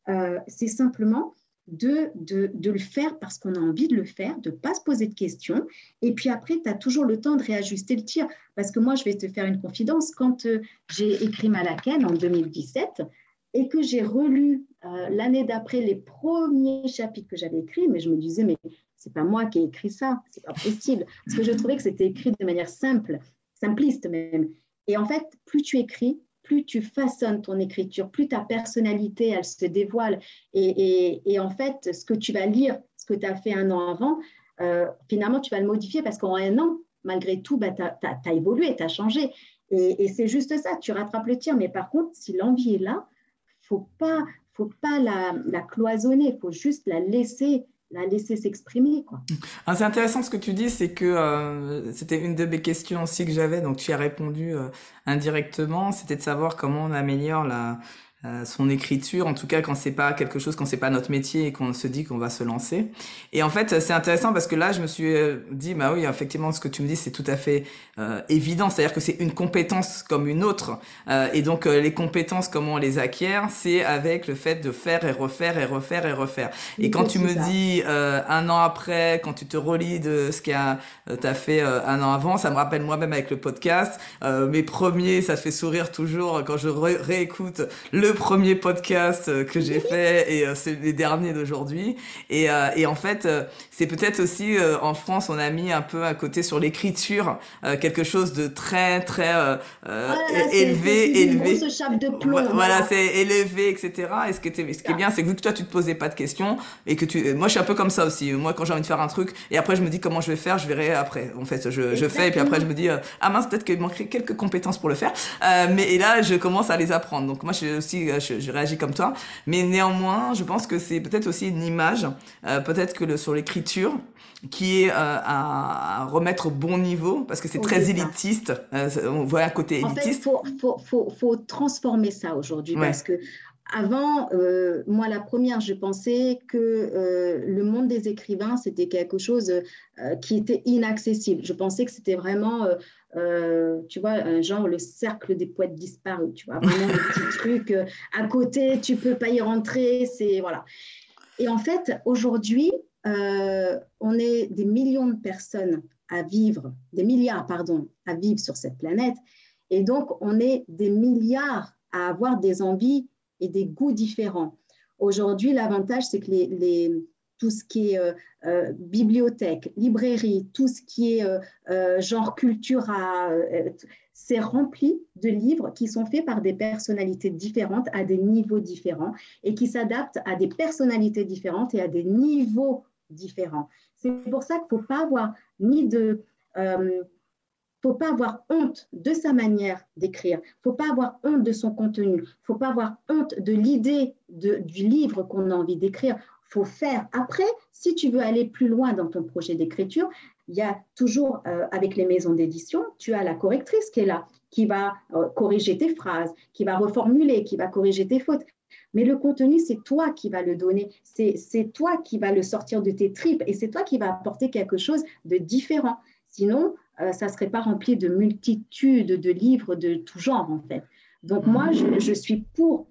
euh, c'est simplement de, de, le faire parce qu'on a envie de le faire, de ne pas se poser de questions. Et puis après, tu as toujours le temps de réajuster le tir. Parce que moi, je vais te faire une confidence. Quand euh, j'ai écrit Malaken en 2017 et que j'ai relu euh, l'année d'après les premiers chapitres que j'avais écrits, mais je me disais, mais c'est pas moi qui ai écrit ça, c'est pas possible. Parce que je trouvais que c'était écrit de manière simple, simpliste même. Et en fait, plus tu écris, plus tu façonnes ton écriture, plus ta personnalité, elle se dévoile. Et, en fait, ce que tu vas lire, ce que tu as fait un an avant, euh, finalement, tu vas le modifier parce qu'en un an, malgré tout, bah, tu as, évolué, tu as changé. Et, c'est juste ça, tu rattrapes le tir. Mais par contre, si l'envie est là, faut pas, faut pas la, la cloisonner, il faut juste la laisser la laisser s'exprimer. Ah, c'est intéressant ce que tu dis, c'est que euh, c'était une de mes questions aussi que j'avais, donc tu as répondu euh, indirectement, c'était de savoir comment on améliore la, euh, son écriture, en tout cas quand c'est pas quelque chose, quand c'est pas notre métier et qu'on se dit qu'on va se lancer. Et en fait, c'est intéressant parce que là, je me suis euh, dit, bah oui, effectivement, ce que tu me dis, c'est tout à fait euh, évident, c'est-à-dire que c'est une compétence comme une autre. et donc, les compétences, comment on les acquiert, c'est avec le fait de faire et refaire et refaire et refaire. Et quand tu me dis un an après, quand tu te relis de ce qu'a t'as fait un an avant, ça me rappelle moi-même avec le podcast. mes premiers, ça fait sourire toujours quand je réécoute le premier podcast euh, que j'ai fait et euh, c'est les derniers d'aujourd'hui. Et, euh, et, en fait, c'est peut-être aussi en France, on a mis un peu à côté sur l'écriture quelque chose de très très élevé, élevé. de plomb. Voilà, c'est élevé, etc. Et ce qui, était, ce qui est bien, c'est que vu que toi tu te posais pas de questions et que tu, moi je suis un peu comme ça aussi. Moi quand j'ai envie de faire un truc et après je me dis comment je vais faire, je verrai après. En fait, je, je fais et puis après je me dis ah mince peut-être qu'il manquerait quelques compétences pour le faire. mais et là je commence à les apprendre. Donc moi je suis aussi euh, je, réagis comme toi. Mais néanmoins, je pense que c'est peut-être aussi une image, euh, peut-être que le, sur l'écriture, qui est euh, à, remettre au bon niveau, parce que c'est très élitiste. on voit un côté élitiste. il faut, faut, faut, transformer ça aujourd'hui, parce que avant, moi, la première, je pensais que le monde des écrivains, c'était quelque chose qui était inaccessible. Je pensais que c'était vraiment euh, tu vois, genre le cercle des poètes disparus, tu vois, vraiment des petits trucs euh, à côté, tu peux pas y rentrer, c'est voilà. Et en fait, aujourd'hui, euh, on est des millions de personnes à vivre, des milliards, pardon, à vivre sur cette planète, et donc on est des milliards à avoir des envies et des goûts différents. Aujourd'hui, l'avantage, c'est que les tout ce qui est euh, euh, bibliothèque, librairie, tout ce qui est euh, genre culture, c'est rempli de livres qui sont faits par des personnalités différentes à des niveaux différents et qui s'adaptent à des personnalités différentes et à des niveaux différents. C'est pour ça qu'il ne faut pas avoir ni de faut pas avoir honte de sa manière d'écrire, faut pas avoir honte de son contenu, faut pas avoir honte de l'idée du livre qu'on a envie d'écrire faut faire. Après, si tu veux aller plus loin dans ton projet d'écriture, il y a toujours, euh, avec les maisons d'édition, tu as la correctrice qui est là, qui va euh, corriger tes phrases, qui va reformuler, qui va corriger tes fautes. Mais le contenu, c'est toi qui vas le donner, c'est toi qui vas le sortir de tes tripes et c'est toi qui vas apporter quelque chose de différent. Sinon, euh, ça ne serait pas rempli de multitudes de livres de tout genre, en fait. Donc moi, je suis pour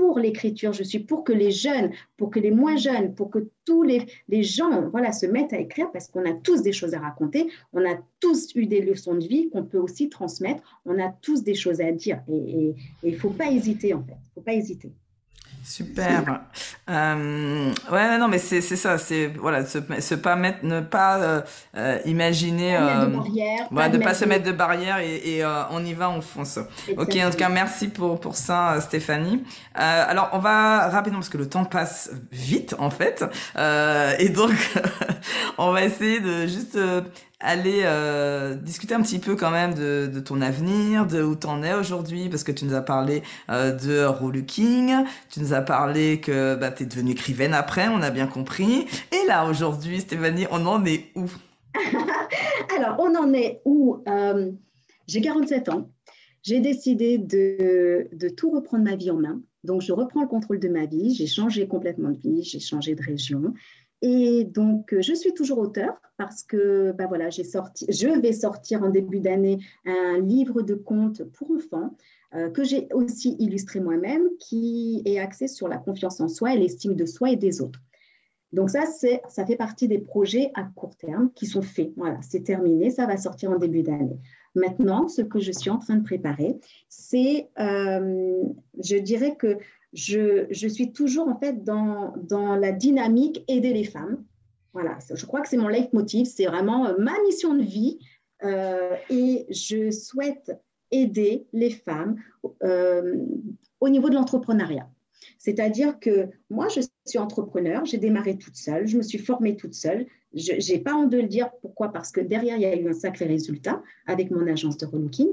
pour l'écriture, je suis pour que les jeunes, pour que les moins jeunes, pour que tous les, gens voilà, se mettent à écrire parce qu'on a tous des choses à raconter, on a tous eu des leçons de vie qu'on peut aussi transmettre, on a tous des choses à dire et il ne faut pas hésiter en fait, il ne faut pas hésiter. Super. Euh, ouais, non, mais c'est ça, c'est voilà, se, se, pas mettre, ne pas euh, euh imaginer, euh, de barrière, voilà, pas pas se mettre de barrière et, et euh, on y va, on fonce. Ok, en tout cas, merci pour pour ça, euh, Stéphanie. alors, on va rapidement parce que le temps passe vite en fait, et donc on va essayer de juste aller euh, discuter un petit peu quand même de, ton avenir, de où t'en es aujourd'hui, parce que tu nous as parlé euh, de King, tu nous as parlé que bah, tu es devenue écrivaine après, on a bien compris. Et là, aujourd'hui, Stéphanie, on en est où? Alors, on en est où euh, J'ai 47 ans. J'ai décidé de, de tout reprendre ma vie en main. Donc, je reprends le contrôle de ma vie. J'ai changé complètement de vie, j'ai changé de région. Et donc, je suis toujours auteur parce que bah voilà, sorti, je vais sortir en début d'année un livre de contes pour enfants euh, que j'ai aussi illustré moi-même, qui est axé sur la confiance en soi et l'estime de soi et des autres. Donc ça, ça fait partie des projets à court terme qui sont faits. Voilà, c'est terminé, ça va sortir en début d'année. Maintenant, ce que je suis en train de préparer, c'est, euh, je dirais que je, suis toujours en fait dans, la dynamique aider les femmes. Voilà, je crois que c'est mon leitmotiv, c'est vraiment euh, ma mission de vie euh, et je souhaite aider les femmes euh, au niveau de l'entrepreneuriat. C'est-à-dire que moi, je suis entrepreneur, j'ai démarré toute seule, je me suis formée toute seule. Je n'ai pas honte de le dire. Pourquoi? Parce que derrière, il y a eu un sacré résultat avec mon agence de relooking.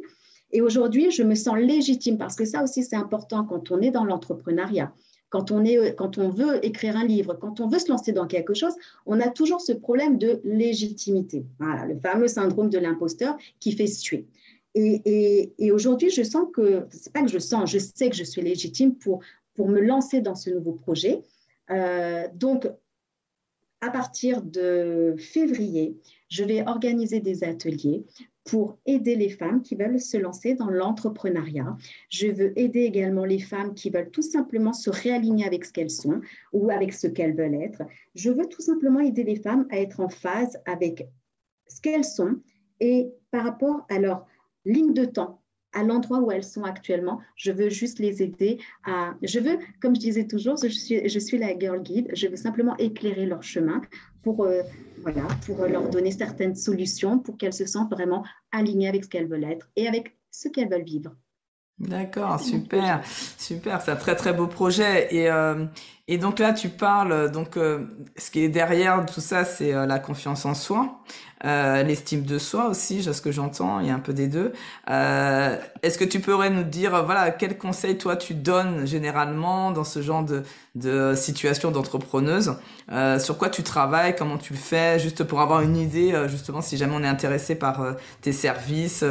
Et aujourd'hui, je me sens légitime parce que ça aussi, c'est important quand on est dans l'entrepreneuriat. Quand on, quand on veut écrire un livre, quand on veut se lancer dans quelque chose, on a toujours ce problème de légitimité. Voilà, le fameux syndrome de l'imposteur qui fait suer. Et, et, aujourd'hui, je sens que, c'est pas que je sens, je sais que je suis légitime pour, pour me lancer dans ce nouveau projet. Euh, donc, à partir de février, je vais organiser des ateliers pour aider les femmes qui veulent se lancer dans l'entrepreneuriat. Je veux aider également les femmes qui veulent tout simplement se réaligner avec ce qu'elles sont ou avec ce qu'elles veulent être. Je veux tout simplement aider les femmes à être en phase avec ce qu'elles sont et par rapport à leur ligne de temps, à l'endroit où elles sont actuellement. Je veux juste les aider à... Je veux, comme je disais toujours, je suis, la girl guide, je veux simplement éclairer leur chemin pour, euh, voilà, pour leur donner certaines solutions pour qu'elles se sentent vraiment alignées avec ce qu'elles veulent être et avec ce qu'elles veulent vivre. D'accord, super, super, c'est un très très beau projet. Et, euh, et donc là, tu parles, donc euh, ce qui est derrière tout ça, c'est euh, la confiance en soi, euh, l'estime de soi aussi, ce que j'entends, il y a un peu des deux. Est-ce que tu pourrais nous dire, voilà, quels conseils toi tu donnes généralement dans ce genre de, de situation d'entrepreneuse? Sur quoi tu travailles? Comment tu le fais? Juste pour avoir une idée, justement, si jamais on est intéressé par tes services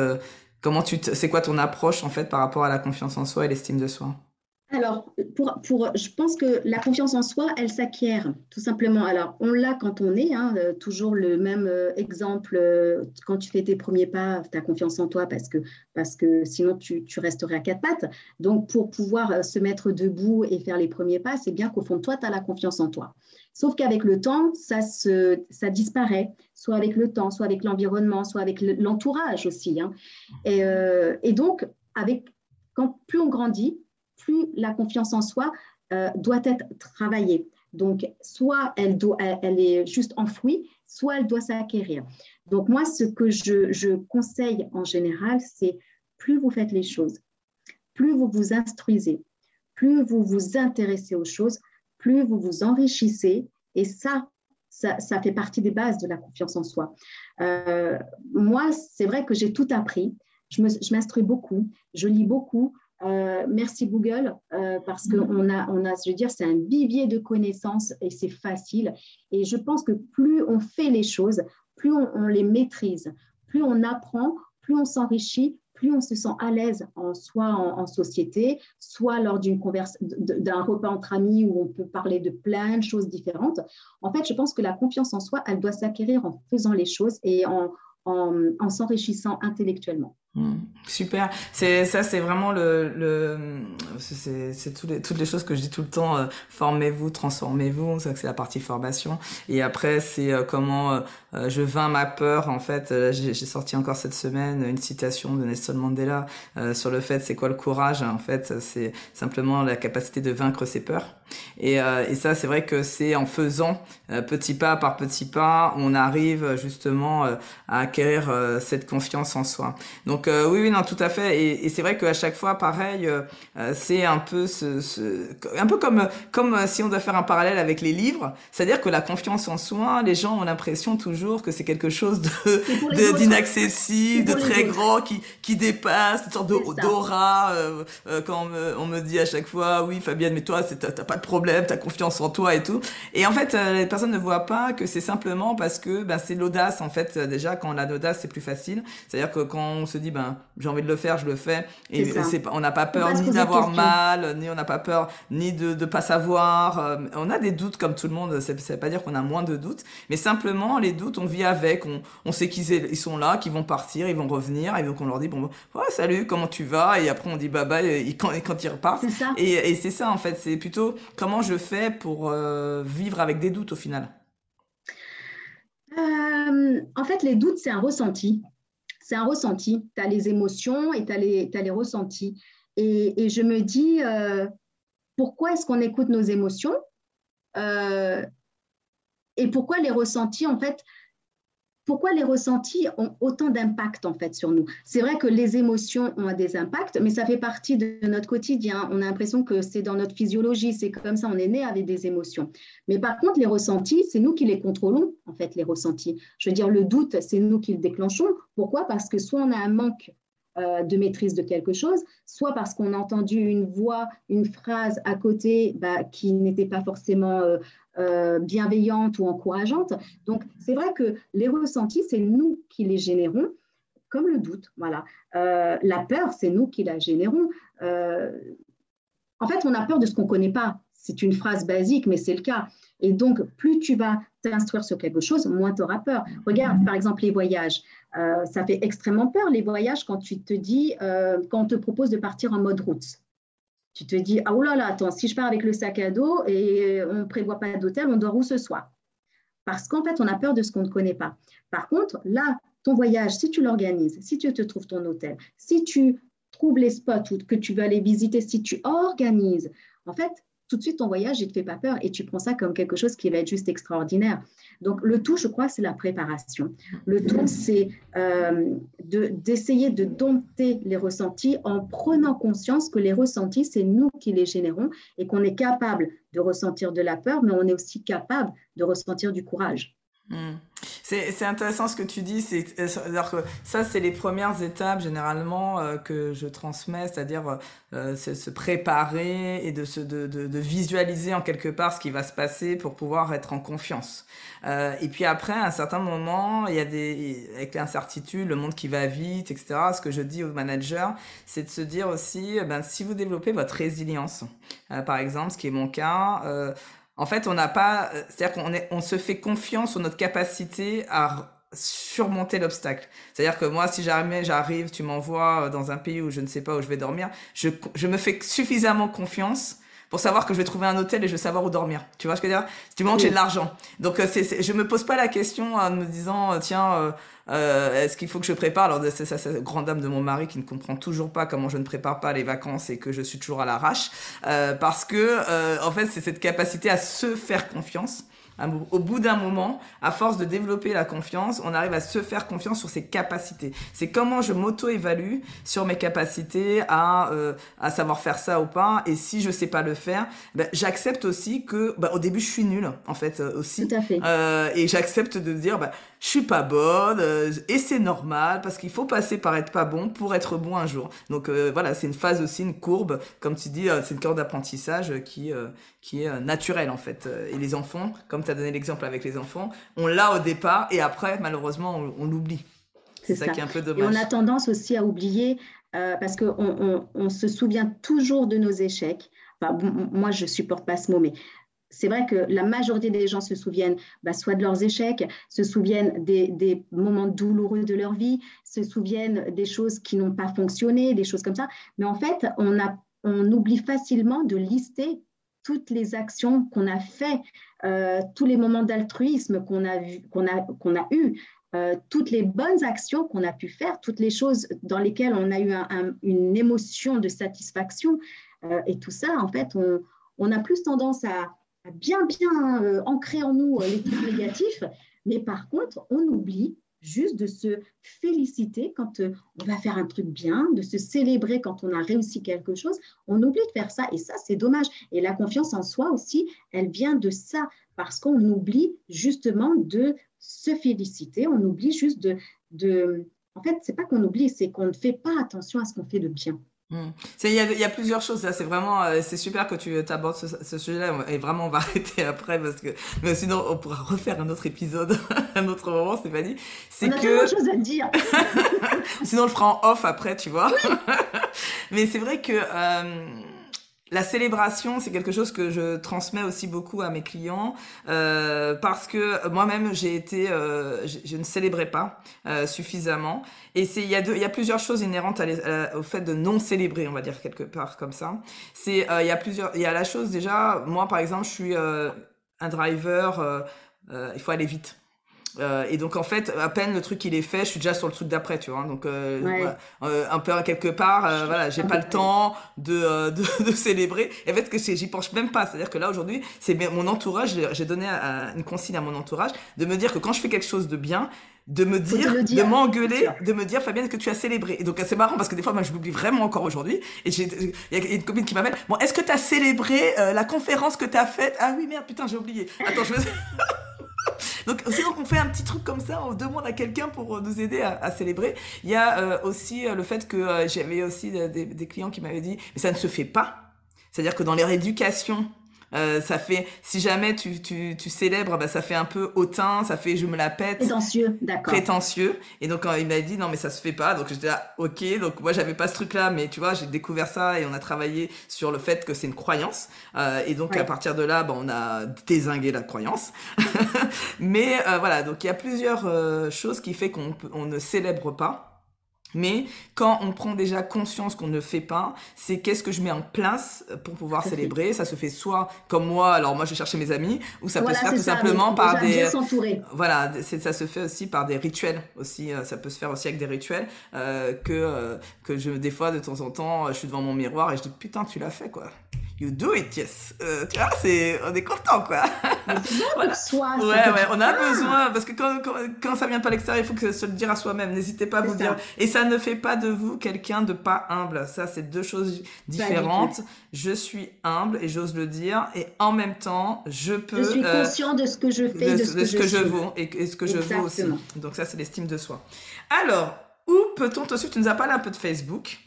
Comment tu c'est quoi ton approche en fait par rapport à la confiance en soi et l'estime de soi? Alors, pour, je pense que la confiance en soi, elle s'acquiert, tout simplement. Alors, on l'a quand on est, hein, euh, toujours le même euh, exemple, euh, quand tu fais tes premiers pas, tu as confiance en toi parce que, sinon tu, tu resterais à quatre pattes. Donc, pour pouvoir se mettre debout et faire les premiers pas, c'est bien qu'au fond toi, tu as la confiance en toi. Sauf qu'avec le temps, ça, se, ça disparaît, soit avec le temps, soit avec l'environnement, soit avec l'entourage aussi. Hein. Et, euh, et, donc, avec, quand plus on grandit, plus la confiance en soi euh, doit être travaillée. Donc, soit elle, doit, elle, est juste enfouie, soit elle doit s'acquérir. Donc, moi, ce que je, je conseille en général, c'est plus vous faites les choses, plus vous vous instruisez, plus vous vous intéressez aux choses, plus vous vous enrichissez. Et ça, ça, fait partie des bases de la confiance en soi. Euh, moi, c'est vrai que j'ai tout appris. Je m'instruis beaucoup, je lis beaucoup, merci Google, parce qu'on a, on a, je veux dire, c'est un vivier de connaissances et c'est facile. Et je pense que plus on fait les choses, plus on, les maîtrise, plus on apprend, plus on s'enrichit, plus on se sent à l'aise, en, soit en, société, soit lors d'une d'un repas entre amis où on peut parler de plein de choses différentes. En fait, je pense que la confiance en soi, elle doit s'acquérir en faisant les choses et en, en s'enrichissant intellectuellement. Hmm. super. C'est ça, c'est vraiment le, le c'est toutes les, toutes les choses que je dis tout le temps. Euh, formez-vous, transformez-vous. Ça, c'est la partie formation. Et après, c'est euh, comment euh, je vins ma peur. En fait, j'ai sorti encore cette semaine une citation de Nelson Mandela sur le fait, c'est quoi le courage En fait, c'est simplement la capacité de vaincre ses peurs. Et, et ça, c'est vrai que c'est en faisant petit pas par petit pas, on arrive justement à acquérir cette confiance en soi. Donc euh, oui, oui, non, tout à fait. Et, c'est vrai qu'à chaque fois, pareil, euh, euh, c'est un peu ce, un peu comme comme si on doit faire un parallèle avec les livres, c'est-à-dire que la confiance en soi, les gens ont l'impression toujours que c'est quelque chose de d'inaccessible, de, très grand, qui qui dépasse, une sorte d'aura. quand on me, dit à chaque fois, oui, Fabienne, mais toi, t'as pas de problème, t'as confiance en toi et tout. Et en fait, les personnes ne voient pas que c'est simplement parce que ben, c'est l'audace. En fait, déjà, quand on a l'audace, c'est plus facile. C'est-à-dire que quand on se dit ben, j'ai envie de le faire, je le fais. Et c'est, on n'a pas peur ni d'avoir mal, ni on n'a pas peur ni de ne pas savoir. Euh, on a des doutes comme tout le monde, ça ne veut pas dire qu'on a moins de doutes, mais simplement les doutes, on vit avec, on, on sait qu'ils ils sont là, qu'ils vont partir, ils vont revenir, et donc on leur dit, bon, salut, comment tu vas? Et après on dit bye bye quand, quand ils repartent. Et, et c'est ça en fait, c'est plutôt comment je fais pour euh, vivre avec des doutes au final. Euh, en fait, les doutes, c'est un ressenti c'est un ressenti. Tu as les émotions et tu as, les ressentis. Et, je me dis, euh, pourquoi est-ce qu'on écoute nos émotions euh, Et pourquoi les ressentis, en fait, pourquoi les ressentis ont autant d'impact en fait sur nous? C'est vrai que les émotions ont des impacts, mais ça fait partie de notre quotidien. On a l'impression que c'est dans notre physiologie, c'est comme ça, on est né avec des émotions. Mais par contre, les ressentis, c'est nous qui les contrôlons en fait, les ressentis. Je veux dire, le doute, c'est nous qui le déclenchons. Pourquoi? Parce que soit on a un manque euh, de maîtrise de quelque chose, soit parce qu'on a entendu une voix, une phrase à côté bah, qui n'était pas forcément euh, euh, bienveillante ou encourageante. Donc, c'est vrai que les ressentis, c'est nous qui les générons, comme le doute. Voilà. la peur, c'est nous qui la générons. en fait, on a peur de ce qu'on ne connaît pas. C'est une phrase basique, mais c'est le cas. Et donc, plus tu vas t'instruire sur quelque chose, moins tu auras peur. Regarde, par exemple, les voyages. Euh, ça fait extrêmement peur, les voyages, quand tu te dis, euh, quand on te propose de partir en mode route. Tu te dis, ah oh là là, attends, si je pars avec le sac à dos et on ne prévoit pas d'hôtel, on dort où ce soir? Parce qu'en fait, on a peur de ce qu'on ne connaît pas. Par contre, là, ton voyage, si tu l'organises, si tu te trouves ton hôtel, si tu trouves les spots que tu veux aller visiter, si tu organises, en fait, tout de suite, ton voyage, il ne te fait pas peur et tu prends ça comme quelque chose qui va être juste extraordinaire. Donc, le tout, je crois, c'est la préparation. Le tout, c'est euh, d'essayer de, dompter les ressentis en prenant conscience que les ressentis, c'est nous qui les générons et qu'on est capable de ressentir de la peur, mais on est aussi capable de ressentir du courage. Hmm. C'est intéressant ce que tu dis, c'est que ça c'est les premières étapes généralement euh, que je transmets, c'est-à-dire euh, se préparer et de, se, de, de, visualiser en quelque part ce qui va se passer pour pouvoir être en confiance. Euh, et puis après, à un certain moment, il y a des avec l'incertitude, le monde qui va vite, etc. Ce que je dis aux managers, c'est de se dire aussi, ben si vous développez votre résilience, euh, par exemple, ce qui est mon cas. En fait, on n'a pas, euh, c'est-à-dire qu'on on se fait confiance sur notre capacité à surmonter l'obstacle. C'est-à-dire que moi, si jamais j'arrive, tu m'envoies euh, dans un pays où je ne sais pas où je vais dormir, je, je me fais suffisamment confiance pour savoir que je vais trouver un hôtel et je vais savoir où dormir. Tu vois ce que je veux dire? Du moment que j'ai de l'argent. Donc, euh, c'est, je me pose pas la question en me disant, tiens, euh, est-ce qu'il faut que je prépare? Alors, c'est ça, c'est grande dame de mon mari qui ne comprend toujours pas comment je ne prépare pas les vacances et que je suis toujours à l'arrache. Euh, parce que, euh, en fait, c'est cette capacité à se faire confiance Au bout d'un moment, à force de développer la confiance, on arrive à se faire confiance sur ses capacités. C'est comment je m'auto-évalue sur mes capacités à, euh, à savoir faire ça ou pas. Et si je sais pas le faire, ben, j'accepte aussi que ben, au début je suis nulle en fait euh, aussi. Tout à fait. Euh, et j'accepte de dire ben, je suis pas bonne euh, et c'est normal parce qu'il faut passer par être pas bon pour être bon un jour. Donc euh, voilà, c'est une phase aussi, une courbe, comme tu dis, euh, c'est une courbe d'apprentissage qui qui est naturelle en fait. Et les enfants, comme tu as donné l'exemple avec les enfants, on l'a au départ et après malheureusement on, on l'oublie. C'est ça, qui est un peu dommage. Et on a tendance aussi à oublier parce qu'on on, on, se souvient toujours de nos échecs. Enfin, moi, je supporte pas ce mot, mais c'est vrai que la majorité des gens se souviennent bah, soit de leurs échecs, se souviennent des, moments douloureux de leur vie, se souviennent des choses qui n'ont pas fonctionné, des choses comme ça. Mais en fait, on, a, on oublie facilement de lister toutes les actions qu'on a fait, euh, tous les moments d'altruisme qu'on a, qu'on a, qu'on a eu, euh, toutes les bonnes actions qu'on a pu faire, toutes les choses dans lesquelles on a eu un, un, une émotion de satisfaction. Euh, et tout ça, en fait, on a plus tendance à, bien, bien euh, ancré en nous euh, les trucs négatifs, mais par contre, on oublie juste de se féliciter quand euh, on va faire un truc bien, de se célébrer quand on a réussi quelque chose. On oublie de faire ça et ça, c'est dommage. Et la confiance en soi aussi, elle vient de ça, parce qu'on oublie justement de se féliciter, on oublie juste de... de... En fait, c'est pas qu'on oublie, c'est qu'on ne fait pas attention à ce qu'on fait de bien. Hmm. Il y, y, a plusieurs choses là. C'est vraiment, euh, c'est super que tu abordes ce, ce sujet-là. Et vraiment, on va arrêter après parce que, mais sinon, on pourra refaire un autre épisode, un autre moment, Stéphanie. C'est que. On a chose à dire. sinon, on le fera en off après, tu vois. mais c'est vrai que. Euh, la célébration, c'est quelque chose que je transmets aussi beaucoup à mes clients euh, parce que moi-même j'ai été, euh, je, ne célébrais pas euh, suffisamment. Et c'est il y a deux, y a plusieurs choses inhérentes au fait de non célébrer, on va dire quelque part comme ça. C'est euh, il y a plusieurs, il y a la chose déjà. Moi par exemple, je suis euh, un driver, euh, il faut aller vite. Euh, et donc en fait, à peine le truc il est fait, je suis déjà sur le truc d'après, tu vois. Donc euh, ouais. voilà, euh, un peu quelque part, voilà, j'ai pas le temps de, de, de, célébrer. Et en fait, que j'y pense même pas. C'est-à-dire que là aujourd'hui, c'est mon entourage. J'ai donné à, une consigne à mon entourage de me dire que quand je fais quelque chose de bien, de me dire, dire, de m'engueuler, de me dire Fabienne que tu as célébré. Et donc c'est marrant parce que des fois moi je l'oublie vraiment encore aujourd'hui. Et il y a une copine qui m'appelle. Bon, est-ce que tu as célébré la conférence que tu as faite? Ah oui merde putain j'ai oublié. Attends je me donc, sinon, on fait un petit truc comme ça, on demande à quelqu'un pour nous aider à, célébrer. Il y a euh, aussi euh, le fait que euh, j'avais aussi des, des, clients qui m'avaient dit, mais ça ne se fait pas. C'est-à-dire que dans leur éducation, euh, ça fait, si jamais tu, tu, tu célèbres, bah, ça fait un peu hautain, ça fait je me la pète. Prétentieux, d'accord. Prétentieux. Et donc, quand il m'a dit, non, mais ça se fait pas. Donc, j'étais là, ok. Donc, moi, j'avais pas ce truc-là, mais tu vois, j'ai découvert ça et on a travaillé sur le fait que c'est une croyance. Euh, et donc, ouais. à partir de là, bah, on a désingué la croyance. mais euh, voilà, donc il y a plusieurs euh, choses qui fait qu'on on ne célèbre pas. Mais quand on prend déjà conscience qu'on ne fait pas, c'est qu'est-ce que je mets en place pour pouvoir célébrer. Ça se fait soit comme moi, alors moi je vais chercher mes amis, ou ça voilà, peut se faire tout ça, simplement par des. Voilà, ça se fait aussi par des rituels aussi. Euh, ça peut se faire aussi avec des rituels euh, que euh, que je des fois de temps en temps, je suis devant mon miroir et je dis putain tu l'as fait quoi. You do it, yes. Euh, tu vois, c'est, on est content, quoi. Voilà. soi. Ouais, ouais, on a besoin, parce que quand, quand, quand ça vient pas à l'extérieur, il faut que se le dire à soi-même. N'hésitez pas à vous ça. dire. Et ça ne fait pas de vous quelqu'un de pas humble. Ça, c'est deux choses différentes. Je suis humble et j'ose le dire. Et en même temps, je peux. Je suis euh, conscient de ce que je fais, de, de ce que, je, que je vaux et, et ce que Exactement. je vaux aussi. Donc ça, c'est l'estime de soi. Alors, où peut-on te suivre? Tu nous as parlé un peu de Facebook.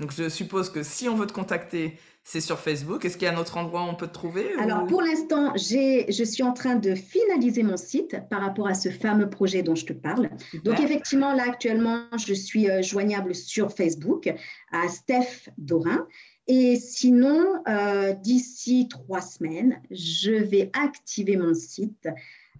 Donc je suppose que si on veut te contacter, c'est sur Facebook. Est-ce qu'il y a un autre endroit où on peut te trouver Alors, ou... pour l'instant, je suis en train de finaliser mon site par rapport à ce fameux projet dont je te parle. Super. Donc, effectivement, là, actuellement, je suis euh, joignable sur Facebook à Steph Dorin. Et sinon, euh, d'ici trois semaines, je vais activer mon site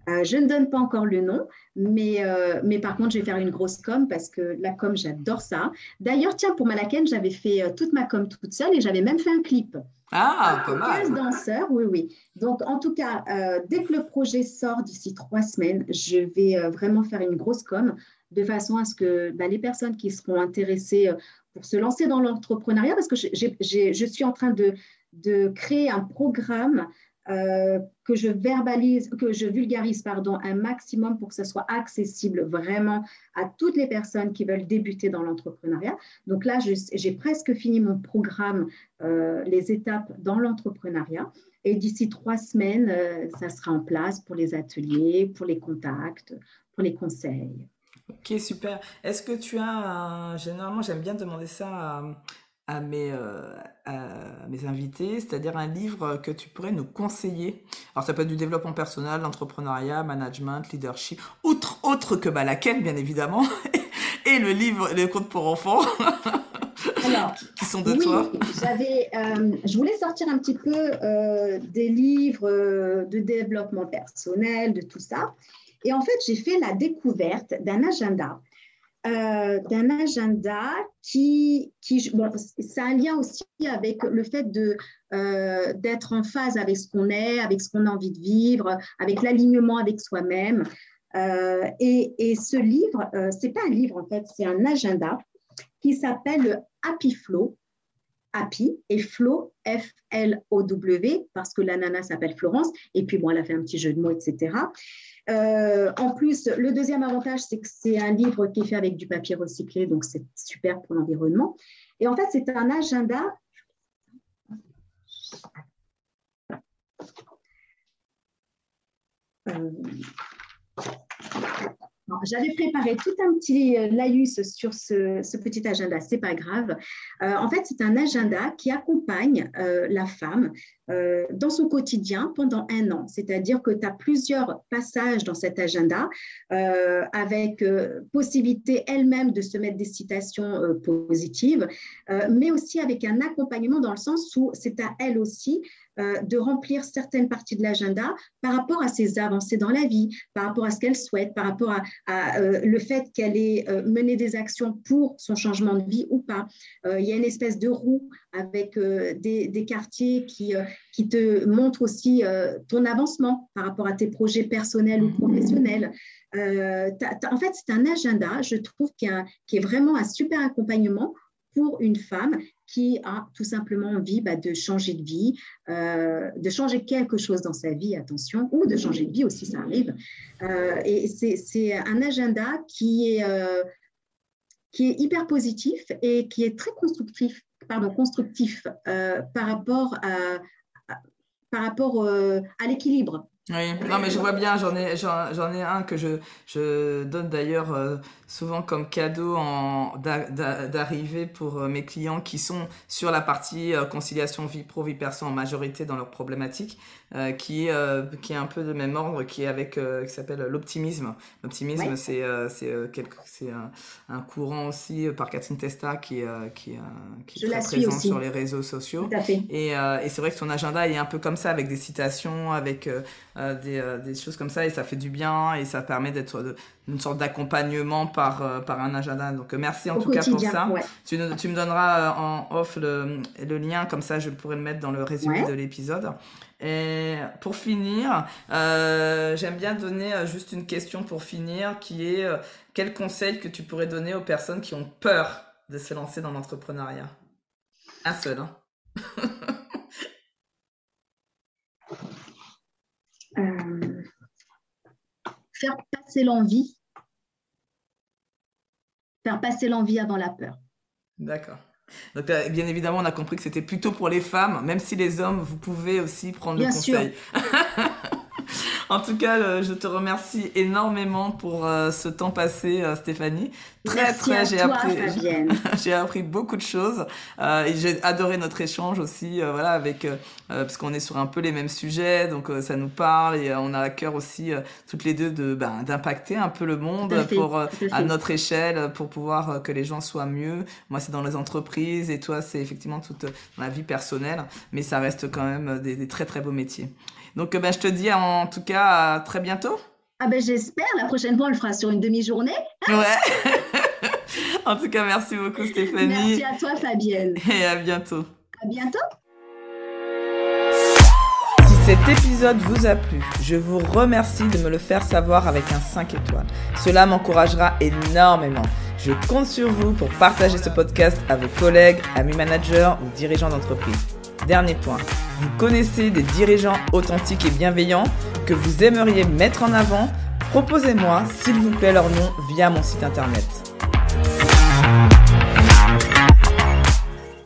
euh, je ne donne pas encore le nom, mais, euh, mais par contre, je vais faire une grosse com parce que la com, j'adore ça. D'ailleurs, tiens, pour Malaken, j'avais fait euh, toute ma com toute seule et j'avais même fait un clip. Ah, pas mal. 15 danseurs, oui, oui. Donc, en tout cas, euh, dès que le projet sort d'ici trois semaines, je vais vraiment faire une grosse com de façon à ce que bah, les personnes qui seront intéressées pour se lancer dans l'entrepreneuriat, parce que j ai, j ai, je suis en train de, de créer un programme euh, que je verbalise, que je vulgarise pardon, un maximum pour que ce soit accessible vraiment à toutes les personnes qui veulent débuter dans l'entrepreneuriat. Donc là, j'ai presque fini mon programme, euh, les étapes dans l'entrepreneuriat. Et d'ici trois semaines, euh, ça sera en place pour les ateliers, pour les contacts, pour les conseils. Ok, super. Est-ce que tu as, généralement, j'aime bien demander ça à, à mes, euh, à mes invités, c'est-à-dire un livre que tu pourrais nous conseiller. Alors ça peut être du développement personnel, l'entrepreneuriat, management, leadership, outre, autre que laquelle bien évidemment, et le livre Les contes pour enfants. Alors, qui sont de toi j'avais, euh, Je voulais sortir un petit peu euh, des livres de développement personnel, de tout ça. Et en fait, j'ai fait la découverte d'un agenda euh, d'un agenda qui, qui bon, ça a un lien aussi avec le fait de, euh, d'être en phase avec ce qu'on est, avec ce qu'on a envie de vivre, avec l'alignement avec soi-même. Euh, et, et, ce livre, c'est pas un livre en fait, c'est un agenda qui s'appelle le Happy Flow. Happy et Flow, F-L-O-W, parce que la nana s'appelle Florence, et puis bon, elle a fait un petit jeu de mots, etc. Euh, en plus, le deuxième avantage, c'est que c'est un livre qui est fait avec du papier recyclé, donc c'est super pour l'environnement. Et en fait, c'est un agenda. Euh, j'avais préparé tout un petit euh, laïus sur ce, petit agenda, c'est pas grave. Euh, en fait, c'est un agenda qui accompagne euh, la femme dans son quotidien pendant un an. C'est-à-dire que tu as plusieurs passages dans cet agenda avec possibilité elle-même de se mettre des citations positives, mais aussi avec un accompagnement dans le sens où c'est à elle aussi euh, de remplir certaines parties de l'agenda par rapport à ses avancées dans la vie, par rapport à ce qu'elle souhaite, par rapport à, euh, le fait qu'elle ait euh, mené des actions pour son changement de vie ou pas. il y a une espèce de roue avec des, quartiers qui, qui te montrent aussi ton avancement par rapport à tes projets personnels ou professionnels. en fait, c'est un agenda, je trouve, qui, qui est vraiment un super accompagnement pour une femme qui a tout simplement envie bah, de changer de vie, euh, de changer quelque chose dans sa vie, attention, ou de changer de vie aussi, ça arrive. Euh, et c'est un agenda qui est, euh, qui est hyper positif et qui est très constructif, pardon, constructif par rapport à, par rapport à l'équilibre. Oui, non mais je vois bien, j'en ai, j'en, ai un que je, je donne d'ailleurs souvent comme cadeau en, d'arriver pour euh, mes clients qui sont sur la partie euh, conciliation vie pro vie perso en majorité dans leurs problématiques euh, qui qui est un peu de même ordre qui est avec qui s'appelle l'optimisme. L'optimisme c'est c'est c'est un, un, courant aussi par Catherine Testa qui qui qui est très présent sur les réseaux sociaux. Et, et c'est vrai que son agenda est un peu comme ça avec des citations avec des, des choses comme ça et ça fait du bien et ça permet d'être une sorte d'accompagnement par, euh, par un agenda. Donc euh, merci en tout cas pour ça. Tu, tu, me donneras euh, en off le, le, lien, comme ça je pourrais le mettre dans le résumé de l'épisode. Et pour finir, j'aime bien donner juste une question pour finir, qui est quel conseil que tu pourrais donner aux personnes qui ont peur de se lancer dans l'entrepreneuriat? Un seul. Hein. faire passer l'envie faire passer l'envie avant la peur. D'accord. Donc, euh, bien évidemment, on a compris que c'était plutôt pour les femmes, même si les hommes, vous pouvez aussi prendre le conseil. En tout cas, euh, je te remercie énormément pour euh, ce temps passé, euh, Stéphanie. Très, très, j'ai appris, j'ai appris beaucoup de choses et j'ai adoré notre échange aussi, voilà, avec parce qu'on est sur un peu les mêmes sujets, donc ça nous parle et on a à cœur aussi toutes les deux de ben, d'impacter un peu le monde pour à notre échelle pour pouvoir que les gens soient mieux. Moi, c'est dans les entreprises et toi, c'est effectivement toute la vie personnelle, mais ça reste quand même des, des très très beaux métiers. Donc, ben, je te dis en tout cas à très bientôt. Ah ben j'espère, la prochaine fois on le fera sur une demi-journée. Ouais. en tout cas, merci beaucoup Stéphanie. Merci à toi Fabienne. Et à bientôt. À bientôt. Si cet épisode vous a plu, je vous remercie de me le faire savoir avec un 5 étoiles. Cela m'encouragera énormément. Je compte sur vous pour partager ce podcast à vos collègues, amis managers ou dirigeants d'entreprise. Dernier point. Vous connaissez des dirigeants authentiques et bienveillants que vous aimeriez mettre en avant? Proposez-moi, s'il vous plaît, leur nom via mon site internet.